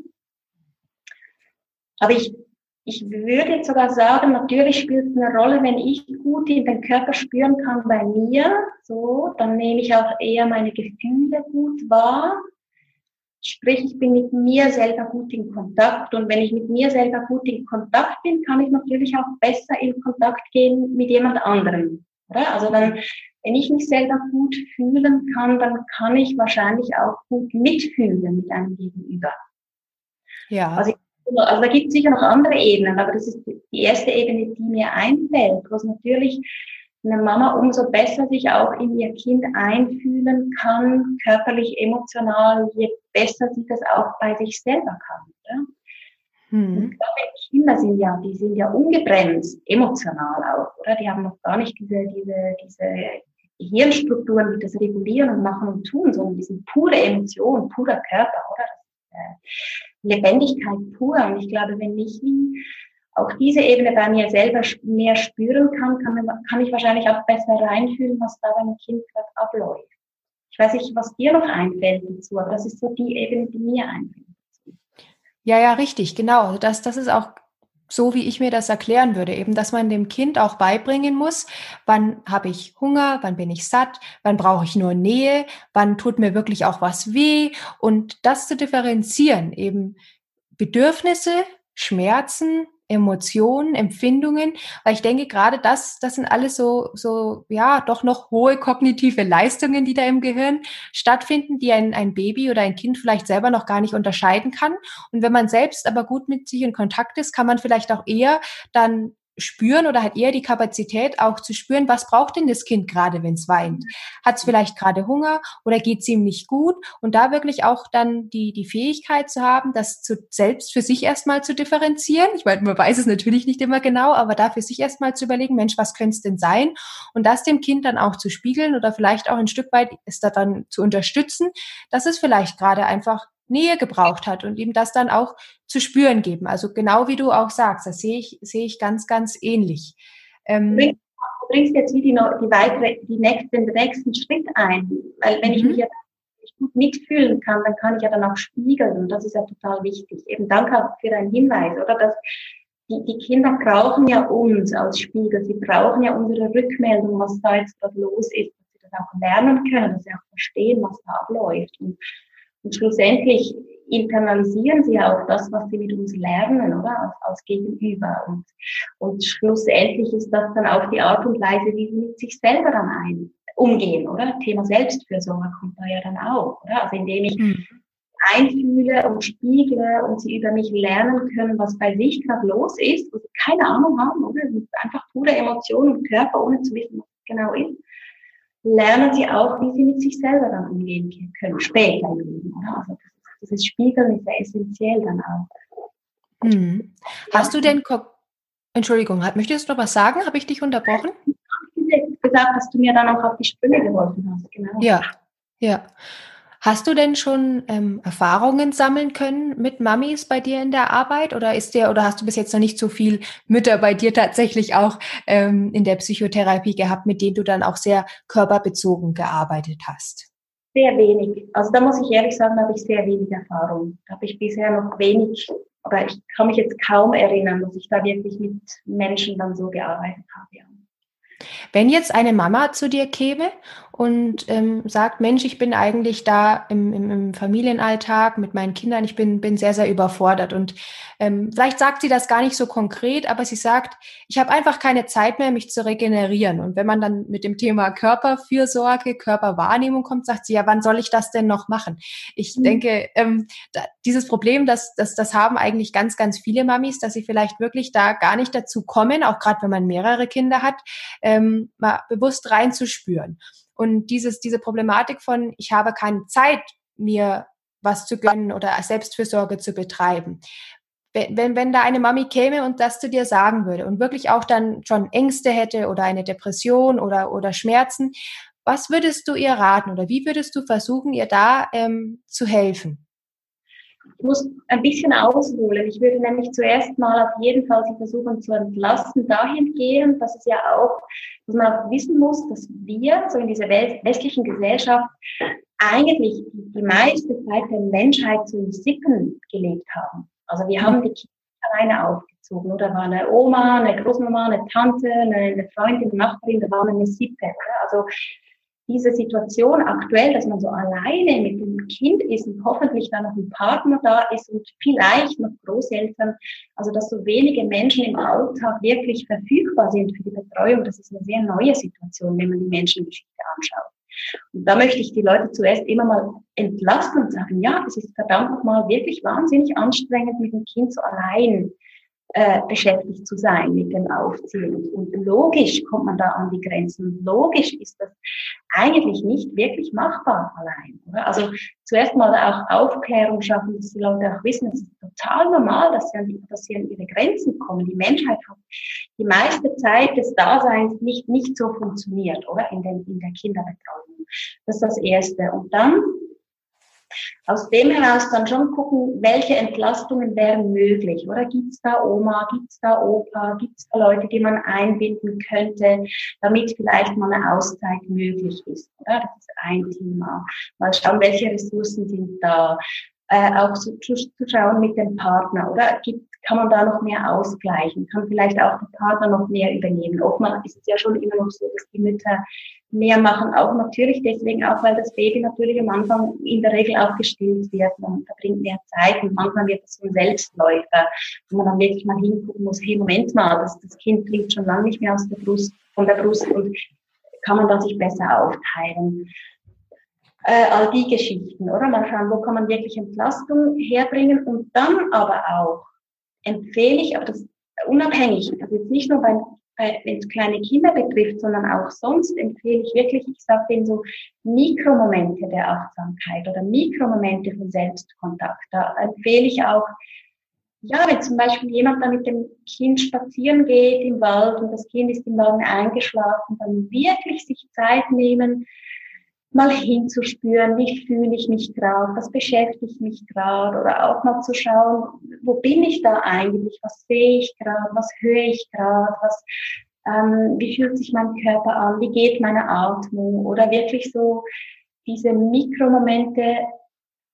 Aber ich, ich würde jetzt sogar sagen, natürlich spielt es eine Rolle, wenn ich gut in den Körper spüren kann bei mir, so, dann nehme ich auch eher meine Gefühle gut wahr Sprich, ich bin mit mir selber gut in Kontakt. Und wenn ich mit mir selber gut in Kontakt bin, kann ich natürlich auch besser in Kontakt gehen mit jemand anderem. Oder? Also dann, wenn ich mich selber gut fühlen kann, dann kann ich wahrscheinlich auch gut mitfühlen mit einem Gegenüber. Ja. Also, also da gibt es sicher noch andere Ebenen, aber das ist die erste Ebene, die mir einfällt, was natürlich eine Mama umso besser sich auch in ihr Kind einfühlen kann, körperlich, emotional, je besser sie das auch bei sich selber kann. Oder? Mhm. Ich glaube, Kinder sind ja, die sind ja ungebremst, emotional auch, oder? Die haben noch gar nicht diese, diese, diese Hirnstrukturen, die das regulieren und machen und tun, sondern die sind pure Emotion, purer Körper, oder? Äh, Lebendigkeit pur. Und ich glaube, wenn ich wie auch diese Ebene bei mir selber mehr spüren kann, kann, kann ich wahrscheinlich auch besser reinfühlen, was da beim Kind gerade abläuft. Ich weiß nicht, was dir noch einfällt dazu, aber das ist so die Ebene, die mir einfällt. Ja, ja, richtig, genau. Das, das ist auch so, wie ich mir das erklären würde, eben, dass man dem Kind auch beibringen muss, wann habe ich Hunger, wann bin ich satt, wann brauche ich nur Nähe, wann tut mir wirklich auch was weh und das zu differenzieren, eben Bedürfnisse, Schmerzen, Emotionen, Empfindungen, weil ich denke, gerade das, das sind alles so, so, ja, doch noch hohe kognitive Leistungen, die da im Gehirn stattfinden, die ein, ein Baby oder ein Kind vielleicht selber noch gar nicht unterscheiden kann. Und wenn man selbst aber gut mit sich in Kontakt ist, kann man vielleicht auch eher dann spüren oder hat eher die Kapazität auch zu spüren, was braucht denn das Kind gerade, wenn es weint? Hat es vielleicht gerade Hunger oder geht es ihm nicht gut? Und da wirklich auch dann die, die Fähigkeit zu haben, das zu, selbst für sich erstmal zu differenzieren. Ich meine, man weiß es natürlich nicht immer genau, aber da für sich erstmal zu überlegen, Mensch, was könnte es denn sein? Und das dem Kind dann auch zu spiegeln oder vielleicht auch ein Stück weit es da dann zu unterstützen, dass es vielleicht gerade einfach Nähe gebraucht hat und ihm das dann auch zu spüren geben. Also genau wie du auch sagst, das sehe ich, sehe ich ganz, ganz ähnlich. Ähm, du bringst jetzt wie die, die weitere, die nächste, den nächsten Schritt ein, weil wenn ich mhm. mich ja gut mitfühlen kann, dann kann ich ja dann auch spiegeln und das ist ja total wichtig. Eben danke für deinen Hinweis, oder? Dass die, die Kinder brauchen ja uns als Spiegel, sie brauchen ja unsere Rückmeldung, was da jetzt gerade los ist, dass sie das auch lernen können, dass sie auch verstehen, was da abläuft. Und und schlussendlich internalisieren sie auch das, was sie mit uns lernen, oder? Als, als Gegenüber. Und, und schlussendlich ist das dann auch die Art und Weise, wie sie mit sich selber dann ein, umgehen, oder? Thema Selbstfürsorge kommt da ja dann auch, oder? Also indem ich mhm. einfühle und spiegle und sie über mich lernen können, was bei sich gerade los ist, wo sie keine Ahnung haben, oder? Es ist einfach pure Emotion und Körper, ohne zu wissen, was es genau ist lernen sie auch, wie sie mit sich selber dann umgehen können, später im Leben. Also das, dieses Spiegeln ist ja essentiell dann auch. Mhm. Hast du denn, Entschuldigung, möchtest du noch was sagen? Habe ich dich unterbrochen? Ich habe gesagt, dass du mir dann auch auf die Sprünge geholfen hast. Genau. Ja, ja. Hast du denn schon ähm, Erfahrungen sammeln können mit Mamis bei dir in der Arbeit oder ist dir oder hast du bis jetzt noch nicht so viel Mütter bei dir tatsächlich auch ähm, in der Psychotherapie gehabt, mit denen du dann auch sehr körperbezogen gearbeitet hast? Sehr wenig. Also da muss ich ehrlich sagen, habe ich sehr wenig Erfahrung. Da habe ich bisher noch wenig, aber ich kann mich jetzt kaum erinnern, dass ich da wirklich mit Menschen dann so gearbeitet habe. Ja. Wenn jetzt eine Mama zu dir käme und ähm, sagt, Mensch, ich bin eigentlich da im, im, im, Familienalltag mit meinen Kindern, ich bin, bin sehr, sehr überfordert. Und ähm, vielleicht sagt sie das gar nicht so konkret, aber sie sagt, ich habe einfach keine Zeit mehr, mich zu regenerieren. Und wenn man dann mit dem Thema Körperfürsorge, Körperwahrnehmung kommt, sagt sie, ja, wann soll ich das denn noch machen? Ich mhm. denke, ähm, da, dieses Problem, das, das, das haben eigentlich ganz, ganz viele Mamis, dass sie vielleicht wirklich da gar nicht dazu kommen, auch gerade wenn man mehrere Kinder hat, ähm, mal bewusst reinzuspüren. Und dieses, diese Problematik von, ich habe keine Zeit, mir was zu gönnen oder Selbstfürsorge zu betreiben. Wenn, wenn, wenn da eine Mami käme und das zu dir sagen würde und wirklich auch dann schon Ängste hätte oder eine Depression oder, oder Schmerzen, was würdest du ihr raten oder wie würdest du versuchen, ihr da ähm, zu helfen? Ich muss ein bisschen ausholen. Ich würde nämlich zuerst mal auf jeden Fall sie versuchen zu entlasten, dahingehend, dass es ja auch, dass man auch wissen muss, dass wir so in dieser westlichen Gesellschaft eigentlich die meiste Zeit der Menschheit so in Sippen gelebt haben. Also wir haben die Kinder alleine aufgezogen. Oder war eine Oma, eine Großmama, eine Tante, eine Freundin, eine Nachbarin, da war eine Sippe. Also diese Situation aktuell, dass man so alleine mit dem Kind ist und hoffentlich dann noch ein Partner da ist und vielleicht noch Großeltern, also dass so wenige Menschen im Alltag wirklich verfügbar sind für die Betreuung, das ist eine sehr neue Situation, wenn man die Menschengeschichte anschaut. Und da möchte ich die Leute zuerst immer mal entlasten und sagen, ja, es ist verdammt nochmal wirklich wahnsinnig anstrengend, mit dem Kind so allein äh, beschäftigt zu sein mit dem Aufziehen. Und logisch kommt man da an die Grenzen. Logisch ist das eigentlich nicht wirklich machbar allein. Oder? Also zuerst mal auch Aufklärung schaffen, dass die Leute auch wissen, es ist total normal, dass sie, an dass sie an ihre Grenzen kommen. Die Menschheit hat die meiste Zeit des Daseins nicht, nicht so funktioniert, oder? In, den, in der Kinderbetreuung. Das ist das Erste. Und dann aus dem heraus dann schon gucken, welche Entlastungen wären möglich. Oder gibt es da Oma, gibt es da Opa, gibt es da Leute, die man einbinden könnte, damit vielleicht mal eine Auszeit möglich ist. Oder? Das ist ein Thema. Mal schauen, welche Ressourcen sind da. Äh, auch zu, zu, zu schauen mit dem Partner, oder gibt, kann man da noch mehr ausgleichen? Kann vielleicht auch der Partner noch mehr übernehmen? Oftmals ist es ja schon immer noch so, dass die Mütter mehr machen, auch natürlich deswegen auch, weil das Baby natürlich am Anfang in der Regel auch gestillt wird. Man verbringt mehr Zeit und manchmal wird es so ein Selbstläufer, wo man dann wirklich mal hingucken muss, hey, Moment mal, das, das Kind trinkt schon lange nicht mehr aus der Brust, von der Brust und kann man da sich besser aufteilen. Äh, all die Geschichten, oder? Mal schauen, wo kann man wirklich Entlastung herbringen und dann aber auch empfehle ich, aber das unabhängig, also jetzt nicht nur beim wenn es kleine Kinder betrifft, sondern auch sonst empfehle ich wirklich, ich sage denen so Mikromomente der Achtsamkeit oder Mikromomente von Selbstkontakt. Da empfehle ich auch, ja, wenn zum Beispiel jemand da mit dem Kind spazieren geht im Wald und das Kind ist im Wagen eingeschlafen, dann wirklich sich Zeit nehmen, mal hinzuspüren, wie fühle ich mich gerade, was beschäftigt mich gerade oder auch mal zu schauen, wo bin ich da eigentlich, was sehe ich gerade, was höre ich gerade, was, ähm, wie fühlt sich mein Körper an, wie geht meine Atmung oder wirklich so diese Mikromomente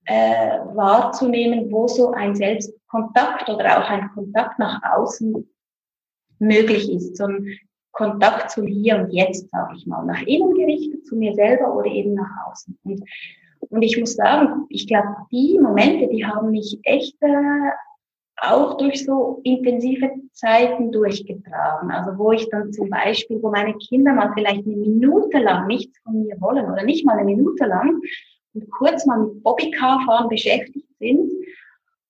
äh, wahrzunehmen, wo so ein Selbstkontakt oder auch ein Kontakt nach außen möglich ist, so ein Kontakt zum Hier und Jetzt, sage ich mal, nach innen gerichtet, zu mir selber oder eben nach außen. Und, und ich muss sagen, ich glaube, die Momente, die haben mich echt äh, auch durch so intensive Zeiten durchgetragen. Also wo ich dann zum Beispiel, wo meine Kinder mal vielleicht eine Minute lang nichts von mir wollen oder nicht mal eine Minute lang und kurz mal mit Bobbycar fahren beschäftigt sind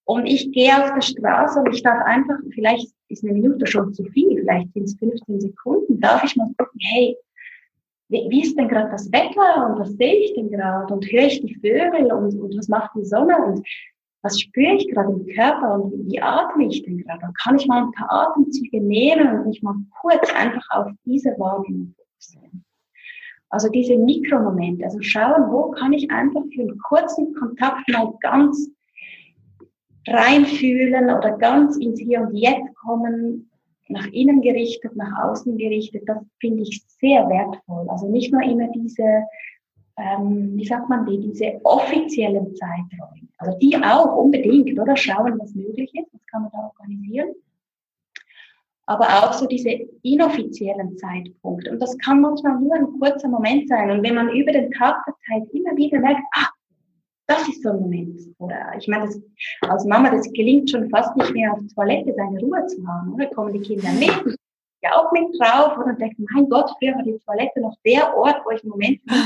und ich gehe auf der Straße und ich darf einfach, vielleicht ist eine Minute schon zu viel, vielleicht sind es 15 Sekunden, darf ich mal gucken, hey, wie, ist denn gerade das Wetter und was sehe ich denn gerade und höre ich die Vögel und, und was macht die Sonne und was spüre ich gerade im Körper und wie, atme ich denn gerade? Dann kann ich mal ein paar Atemzüge nehmen und mich mal kurz einfach auf diese Wahrnehmung fokussieren. Also diese Mikromomente, also schauen, wo kann ich einfach für einen kurzen Kontakt mal ganz reinfühlen oder ganz ins Hier und Jetzt kommen, nach innen gerichtet, nach außen gerichtet, das finde ich sehr wertvoll. Also nicht nur immer diese, ähm, wie sagt man die, diese offiziellen Zeiträume. Also die auch unbedingt, oder? Schauen, was möglich ist, was kann man da organisieren aber auch so diese inoffiziellen Zeitpunkte. Und das kann manchmal nur ein kurzer Moment sein. Und wenn man über den Tag verteilt immer wieder merkt, ah, das ist so ein Moment. Oder ich meine, das, als Mama, das gelingt schon fast nicht mehr auf Toilette seine Ruhe zu haben. Oder kommen die Kinder mit, ja auch mit drauf und denken, mein Gott, früher war die Toilette noch der Ort, wo ich im Moment bin.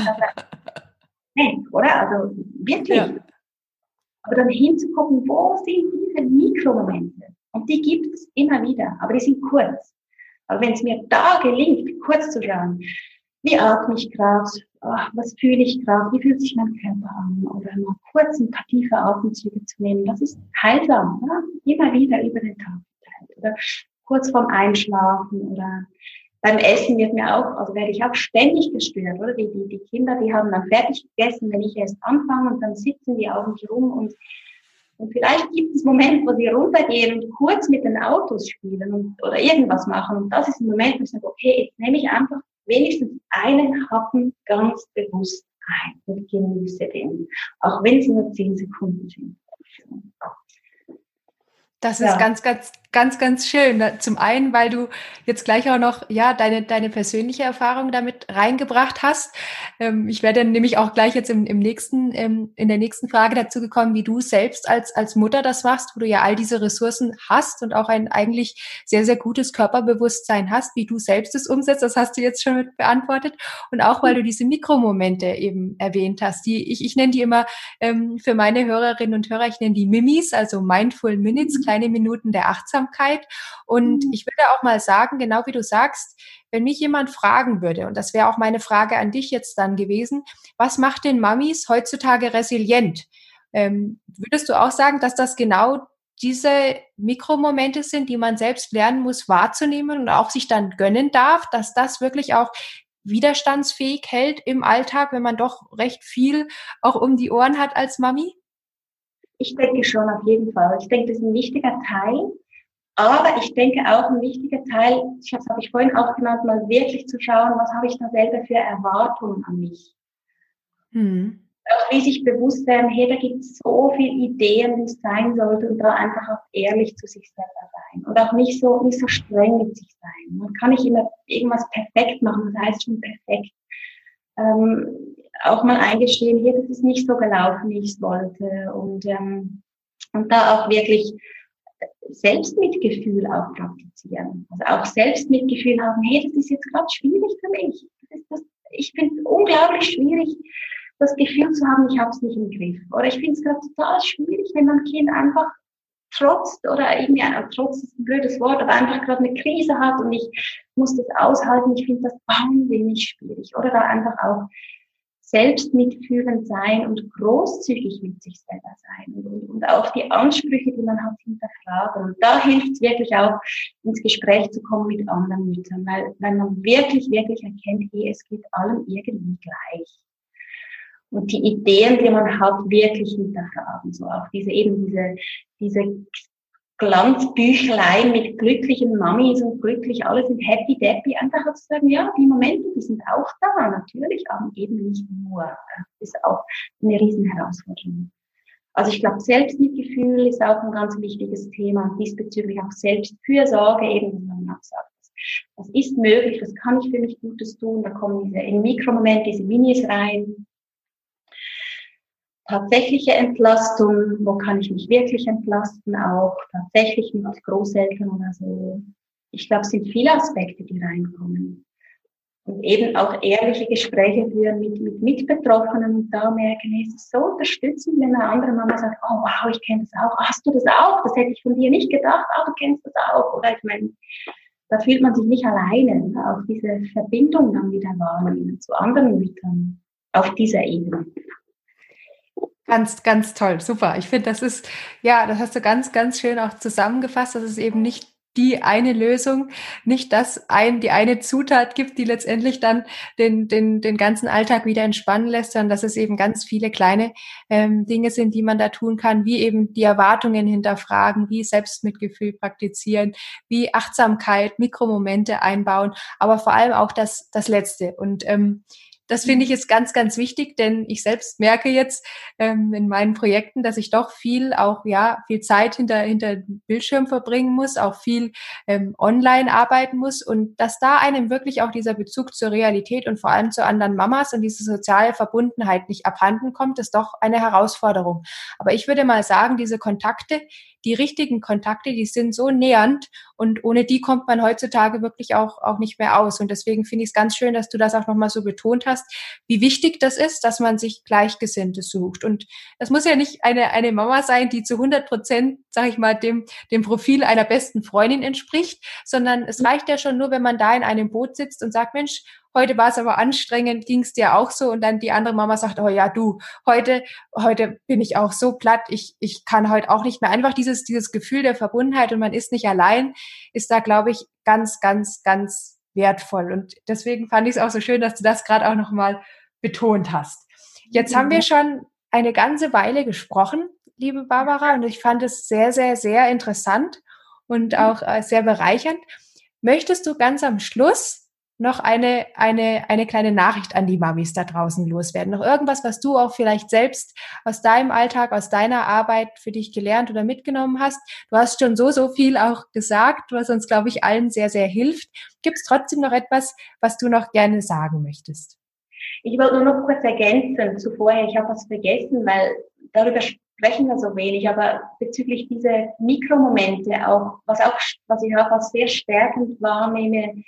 nee, oder? Also wirklich. Ja. Aber dann hinzugucken, wo sind diese Mikromomente? Und die gibt es immer wieder, aber die sind kurz. Aber wenn es mir da gelingt, kurz zu schauen, wie atme ich gerade, was fühle ich gerade, wie fühlt sich mein Körper an, oder mal kurz ein paar tiefe Atemzüge zu nehmen, das ist heilsam, oder? immer wieder über den Tag. Oder kurz vorm Einschlafen oder beim Essen wird mir auch, also werde ich auch ständig gestört, oder? Die, die, die Kinder, die haben dann fertig gegessen, wenn ich erst anfange und dann sitzen die auch nicht rum und und vielleicht gibt es Momente, wo sie runtergehen und kurz mit den Autos spielen und, oder irgendwas machen. Und das ist ein Moment, wo ich sage, okay, jetzt nehme ich einfach wenigstens einen Happen ganz bewusst ein und genieße den. Auch wenn es nur zehn Sekunden sind. Das ist ja. ganz, ganz, ganz, ganz schön. Zum einen, weil du jetzt gleich auch noch, ja, deine, deine persönliche Erfahrung damit reingebracht hast. Ähm, ich werde nämlich auch gleich jetzt im, im nächsten, ähm, in der nächsten Frage dazu gekommen, wie du selbst als, als Mutter das machst, wo du ja all diese Ressourcen hast und auch ein eigentlich sehr, sehr gutes Körperbewusstsein hast, wie du selbst es umsetzt. Das hast du jetzt schon mit beantwortet. Und auch, weil du diese Mikromomente eben erwähnt hast. Die, ich, ich nenne die immer ähm, für meine Hörerinnen und Hörer, ich nenne die Mimis, also Mindful Minutes, kleine Minuten der Achtsamkeit. Und mhm. ich würde auch mal sagen, genau wie du sagst, wenn mich jemand fragen würde, und das wäre auch meine Frage an dich jetzt dann gewesen, was macht den Mamis heutzutage resilient? Ähm, würdest du auch sagen, dass das genau diese Mikromomente sind, die man selbst lernen muss wahrzunehmen und auch sich dann gönnen darf, dass das wirklich auch widerstandsfähig hält im Alltag, wenn man doch recht viel auch um die Ohren hat als Mami? Ich denke schon auf jeden Fall. Ich denke, das ist ein wichtiger Teil. Aber ich denke auch ein wichtiger Teil, das habe ich vorhin auch genannt, mal wirklich zu schauen, was habe ich da selber für Erwartungen an mich. Hm. Auch wie sich bewusst werden, hey, da gibt es so viele Ideen, wie es sein sollte und da einfach auch ehrlich zu sich selber sein und auch nicht so, nicht so streng mit sich sein. Man kann nicht immer irgendwas perfekt machen, das heißt schon perfekt. Ähm, auch mal eingestehen, hier, das ist nicht so gelaufen, wie ich es wollte. Und, ähm, und da auch wirklich Selbstmitgefühl auch praktizieren. Also auch Selbstmitgefühl haben, hey, das ist jetzt gerade schwierig für mich. Das ist das, ich finde es unglaublich schwierig, das Gefühl zu haben, ich habe es nicht im Griff. Oder ich finde es gerade total schwierig, wenn ein Kind einfach trotzt oder irgendwie, äh, trotz ist ein blödes Wort, aber einfach gerade eine Krise hat und ich muss das aushalten. Ich finde das wahnsinnig schwierig. Oder da einfach auch selbst mitfühlend sein und großzügig mit sich selber sein und, und auch die Ansprüche, die man hat, hinterfragen. Und da hilft es wirklich auch, ins Gespräch zu kommen mit anderen Müttern, weil, weil man wirklich, wirklich erkennt, hey, es geht allem irgendwie gleich. Und die Ideen, die man hat, wirklich hinterfragen. So auch diese eben diese, diese Glanzbüchlein mit glücklichen Mamis und glücklich alles in happy deppy, einfach zu sagen, ja, die Momente, die sind auch da, natürlich, aber eben nicht nur. Das ist auch eine riesen Herausforderung. Also ich glaube, Selbstmitgefühl ist auch ein ganz wichtiges Thema, diesbezüglich auch Selbstfürsorge, eben, wie man auch sagt. Was ist möglich, was kann ich für mich Gutes tun? Da kommen diese im Mikromoment, diese Minis rein, tatsächliche Entlastung, wo kann ich mich wirklich entlasten, auch tatsächlich mit Großeltern oder so. Ich glaube, es sind viele Aspekte, die reinkommen. Und eben auch ehrliche Gespräche führen mit, mit Mitbetroffenen und da merken, es ist so unterstützend, wenn eine andere Mama sagt, oh wow, ich kenne das auch, hast du das auch? Das hätte ich von dir nicht gedacht, aber du kennst das auch. Oder ich meine, da fühlt man sich nicht alleine, auch diese Verbindung dann wieder wahrnehmen zu anderen Müttern auf dieser Ebene. Ganz, ganz toll, super. Ich finde, das ist, ja, das hast du ganz, ganz schön auch zusammengefasst, dass es eben nicht die eine Lösung, nicht das ein, die eine Zutat gibt, die letztendlich dann den, den, den ganzen Alltag wieder entspannen lässt, sondern dass es eben ganz viele kleine ähm, Dinge sind, die man da tun kann, wie eben die Erwartungen hinterfragen, wie Selbstmitgefühl praktizieren, wie Achtsamkeit, Mikromomente einbauen, aber vor allem auch das, das Letzte. Und ähm, das finde ich ist ganz, ganz wichtig, denn ich selbst merke jetzt ähm, in meinen Projekten, dass ich doch viel auch, ja, viel Zeit hinter, hinter Bildschirm verbringen muss, auch viel ähm, online arbeiten muss und dass da einem wirklich auch dieser Bezug zur Realität und vor allem zu anderen Mamas und diese soziale Verbundenheit nicht abhanden kommt, ist doch eine Herausforderung. Aber ich würde mal sagen, diese Kontakte, die richtigen Kontakte, die sind so nähernd und ohne die kommt man heutzutage wirklich auch, auch nicht mehr aus. Und deswegen finde ich es ganz schön, dass du das auch nochmal so betont hast, wie wichtig das ist, dass man sich Gleichgesinnte sucht. Und das muss ja nicht eine, eine Mama sein, die zu 100 Prozent, sage ich mal, dem, dem Profil einer besten Freundin entspricht, sondern es reicht ja schon nur, wenn man da in einem Boot sitzt und sagt, Mensch, heute war es aber anstrengend, ging es dir auch so? Und dann die andere Mama sagt, oh ja, du, heute, heute bin ich auch so platt, ich, ich kann heute auch nicht mehr. Einfach dieses, dieses Gefühl der Verbundenheit und man ist nicht allein, ist da, glaube ich, ganz, ganz, ganz wertvoll. Und deswegen fand ich es auch so schön, dass du das gerade auch nochmal betont hast. Jetzt mhm. haben wir schon eine ganze Weile gesprochen, liebe Barbara, und ich fand es sehr, sehr, sehr interessant und auch äh, sehr bereichernd. Möchtest du ganz am Schluss noch eine, eine, eine kleine Nachricht an die Mamis da draußen loswerden? Noch irgendwas, was du auch vielleicht selbst aus deinem Alltag, aus deiner Arbeit für dich gelernt oder mitgenommen hast? Du hast schon so, so viel auch gesagt, was uns, glaube ich, allen sehr, sehr hilft. Gibt es trotzdem noch etwas, was du noch gerne sagen möchtest? Ich wollte nur noch kurz ergänzen zu vorher. Ich habe was vergessen, weil darüber sprechen wir so wenig, aber bezüglich dieser Mikromomente auch, was auch, was ich auch als sehr stärkend wahrnehme,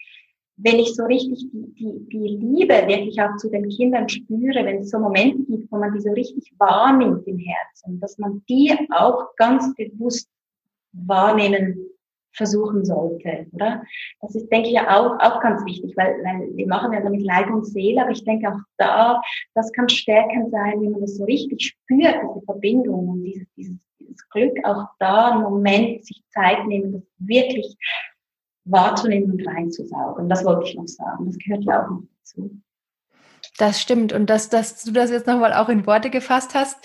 wenn ich so richtig die, die, die Liebe wirklich auch zu den Kindern spüre, wenn es so Momente gibt, wo man die so richtig wahrnimmt im Herzen, dass man die auch ganz bewusst wahrnehmen versuchen sollte, oder? Das ist, denke ich, auch, auch ganz wichtig, weil, weil wir machen ja damit Leib und Seele, aber ich denke auch da, das kann stärkend sein, wenn man das so richtig spürt, diese Verbindung und dieses, dieses, dieses Glück, auch da einen Moment sich Zeit nehmen, das wirklich wahrzunehmen und reinzusaugen. Das wollte ich noch sagen. Das gehört ja auch noch dazu. Das stimmt. Und dass, dass du das jetzt nochmal auch in Worte gefasst hast,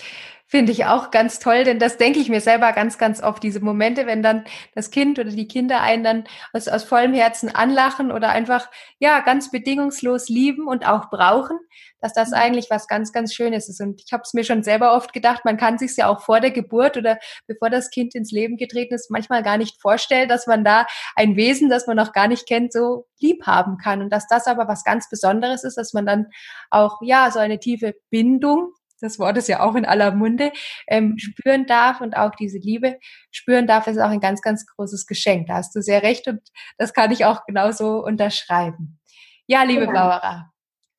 finde ich auch ganz toll, denn das denke ich mir selber ganz, ganz oft. Diese Momente, wenn dann das Kind oder die Kinder einen dann aus, aus vollem Herzen anlachen oder einfach, ja, ganz bedingungslos lieben und auch brauchen, dass das mhm. eigentlich was ganz, ganz Schönes ist. Und ich habe es mir schon selber oft gedacht, man kann sich ja auch vor der Geburt oder bevor das Kind ins Leben getreten ist, manchmal gar nicht vorstellen, dass man da ein Wesen, das man noch gar nicht kennt, so lieb haben kann. Und dass das aber was ganz Besonderes ist, dass man dann auch, ja, so eine tiefe Bindung das Wort ist ja auch in aller Munde, ähm, spüren darf und auch diese Liebe spüren darf, ist auch ein ganz, ganz großes Geschenk. Da hast du sehr recht und das kann ich auch genauso unterschreiben. Ja, liebe ja. Barbara,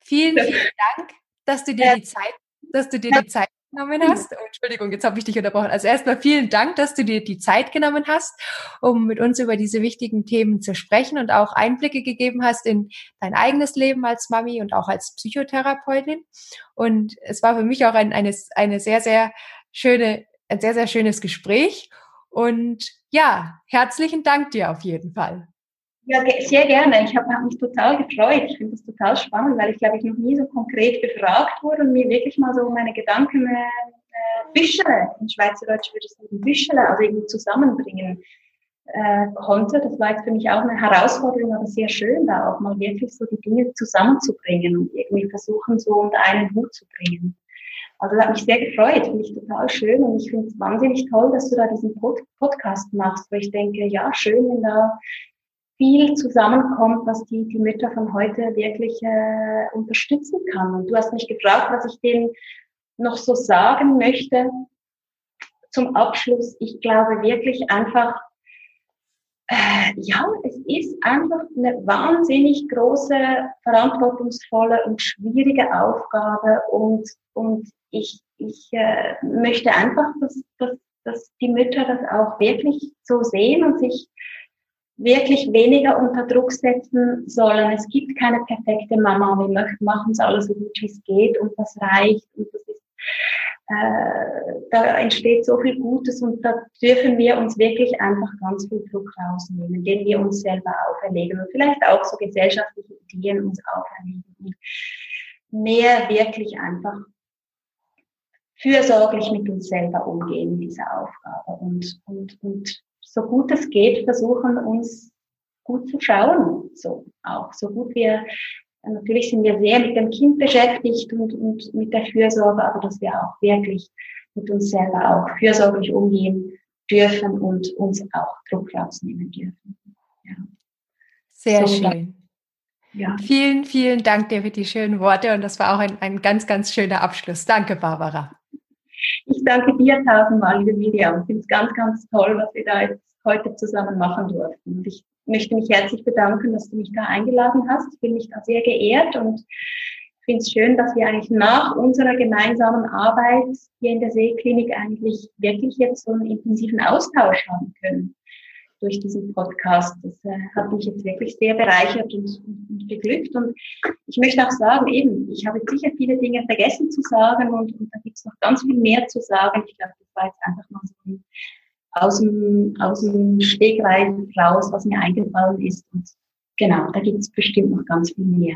vielen, vielen Dank, dass du dir die Zeit, dass du dir die Zeit genommen hast. Oh, Entschuldigung, jetzt habe ich dich unterbrochen. Also erstmal vielen Dank, dass du dir die Zeit genommen hast, um mit uns über diese wichtigen Themen zu sprechen und auch Einblicke gegeben hast in dein eigenes Leben als Mami und auch als Psychotherapeutin. Und es war für mich auch ein, eine, eine sehr, sehr schöne, ein sehr, sehr schönes Gespräch. Und ja, herzlichen Dank dir auf jeden Fall. Ja, sehr gerne. Ich habe mich total gefreut. Ich finde das total spannend, weil ich glaube, ich noch nie so konkret befragt wurde und mir wirklich mal so meine Gedanken äh, büschele, in Schweizerdeutsch würde ich sagen büschele, also irgendwie zusammenbringen äh, konnte. Das war jetzt für mich auch eine Herausforderung, aber sehr schön, da auch mal wirklich so die Dinge zusammenzubringen und irgendwie versuchen, so unter einen Hut zu bringen. Also das hat mich sehr gefreut, finde ich total schön und ich finde es wahnsinnig toll, dass du da diesen Pod Podcast machst, weil ich denke, ja, schön, wenn da viel zusammenkommt, was die, die Mütter von heute wirklich äh, unterstützen kann. Und du hast mich gefragt, was ich denen noch so sagen möchte zum Abschluss. Ich glaube wirklich einfach, äh, ja, es ist einfach eine wahnsinnig große, verantwortungsvolle und schwierige Aufgabe und, und ich, ich äh, möchte einfach, dass, dass, dass die Mütter das auch wirklich so sehen und sich wirklich weniger unter Druck setzen sollen. Es gibt keine perfekte Mama. Wir machen es alles so gut wie es geht und das reicht und das ist äh, da entsteht so viel Gutes und da dürfen wir uns wirklich einfach ganz viel Druck rausnehmen, den wir uns selber auferlegen und vielleicht auch so gesellschaftliche Ideen uns auferlegen und mehr wirklich einfach fürsorglich mit uns selber umgehen, diese Aufgabe und, und, und so gut es geht versuchen, uns gut zu schauen, so auch, so gut wir Natürlich sind wir sehr mit dem Kind beschäftigt und, und mit der Fürsorge, aber dass wir auch wirklich mit uns selber auch fürsorglich umgehen dürfen und uns auch Druck rausnehmen dürfen. Ja. Sehr so, schön. Ja. Vielen, vielen Dank dir für die schönen Worte und das war auch ein, ein ganz, ganz schöner Abschluss. Danke, Barbara. Ich danke dir tausendmal, liebe Miriam. Ich finde es ganz, ganz toll, was wir da jetzt heute zusammen machen durften. Und ich möchte mich herzlich bedanken, dass du mich da eingeladen hast. Ich bin mich da sehr geehrt und finde es schön, dass wir eigentlich nach unserer gemeinsamen Arbeit hier in der Seeklinik eigentlich wirklich jetzt so einen intensiven Austausch haben können durch diesen Podcast. Das äh, hat mich jetzt wirklich sehr bereichert und, und, beglückt. Und ich möchte auch sagen, eben, ich habe sicher viele Dinge vergessen zu sagen und, und da gibt es noch ganz viel mehr zu sagen. Ich glaube, das war jetzt einfach mal so ein aus dem, aus dem Stegreif raus, was mir eingefallen ist. Und genau, da gibt es bestimmt noch ganz viel mehr.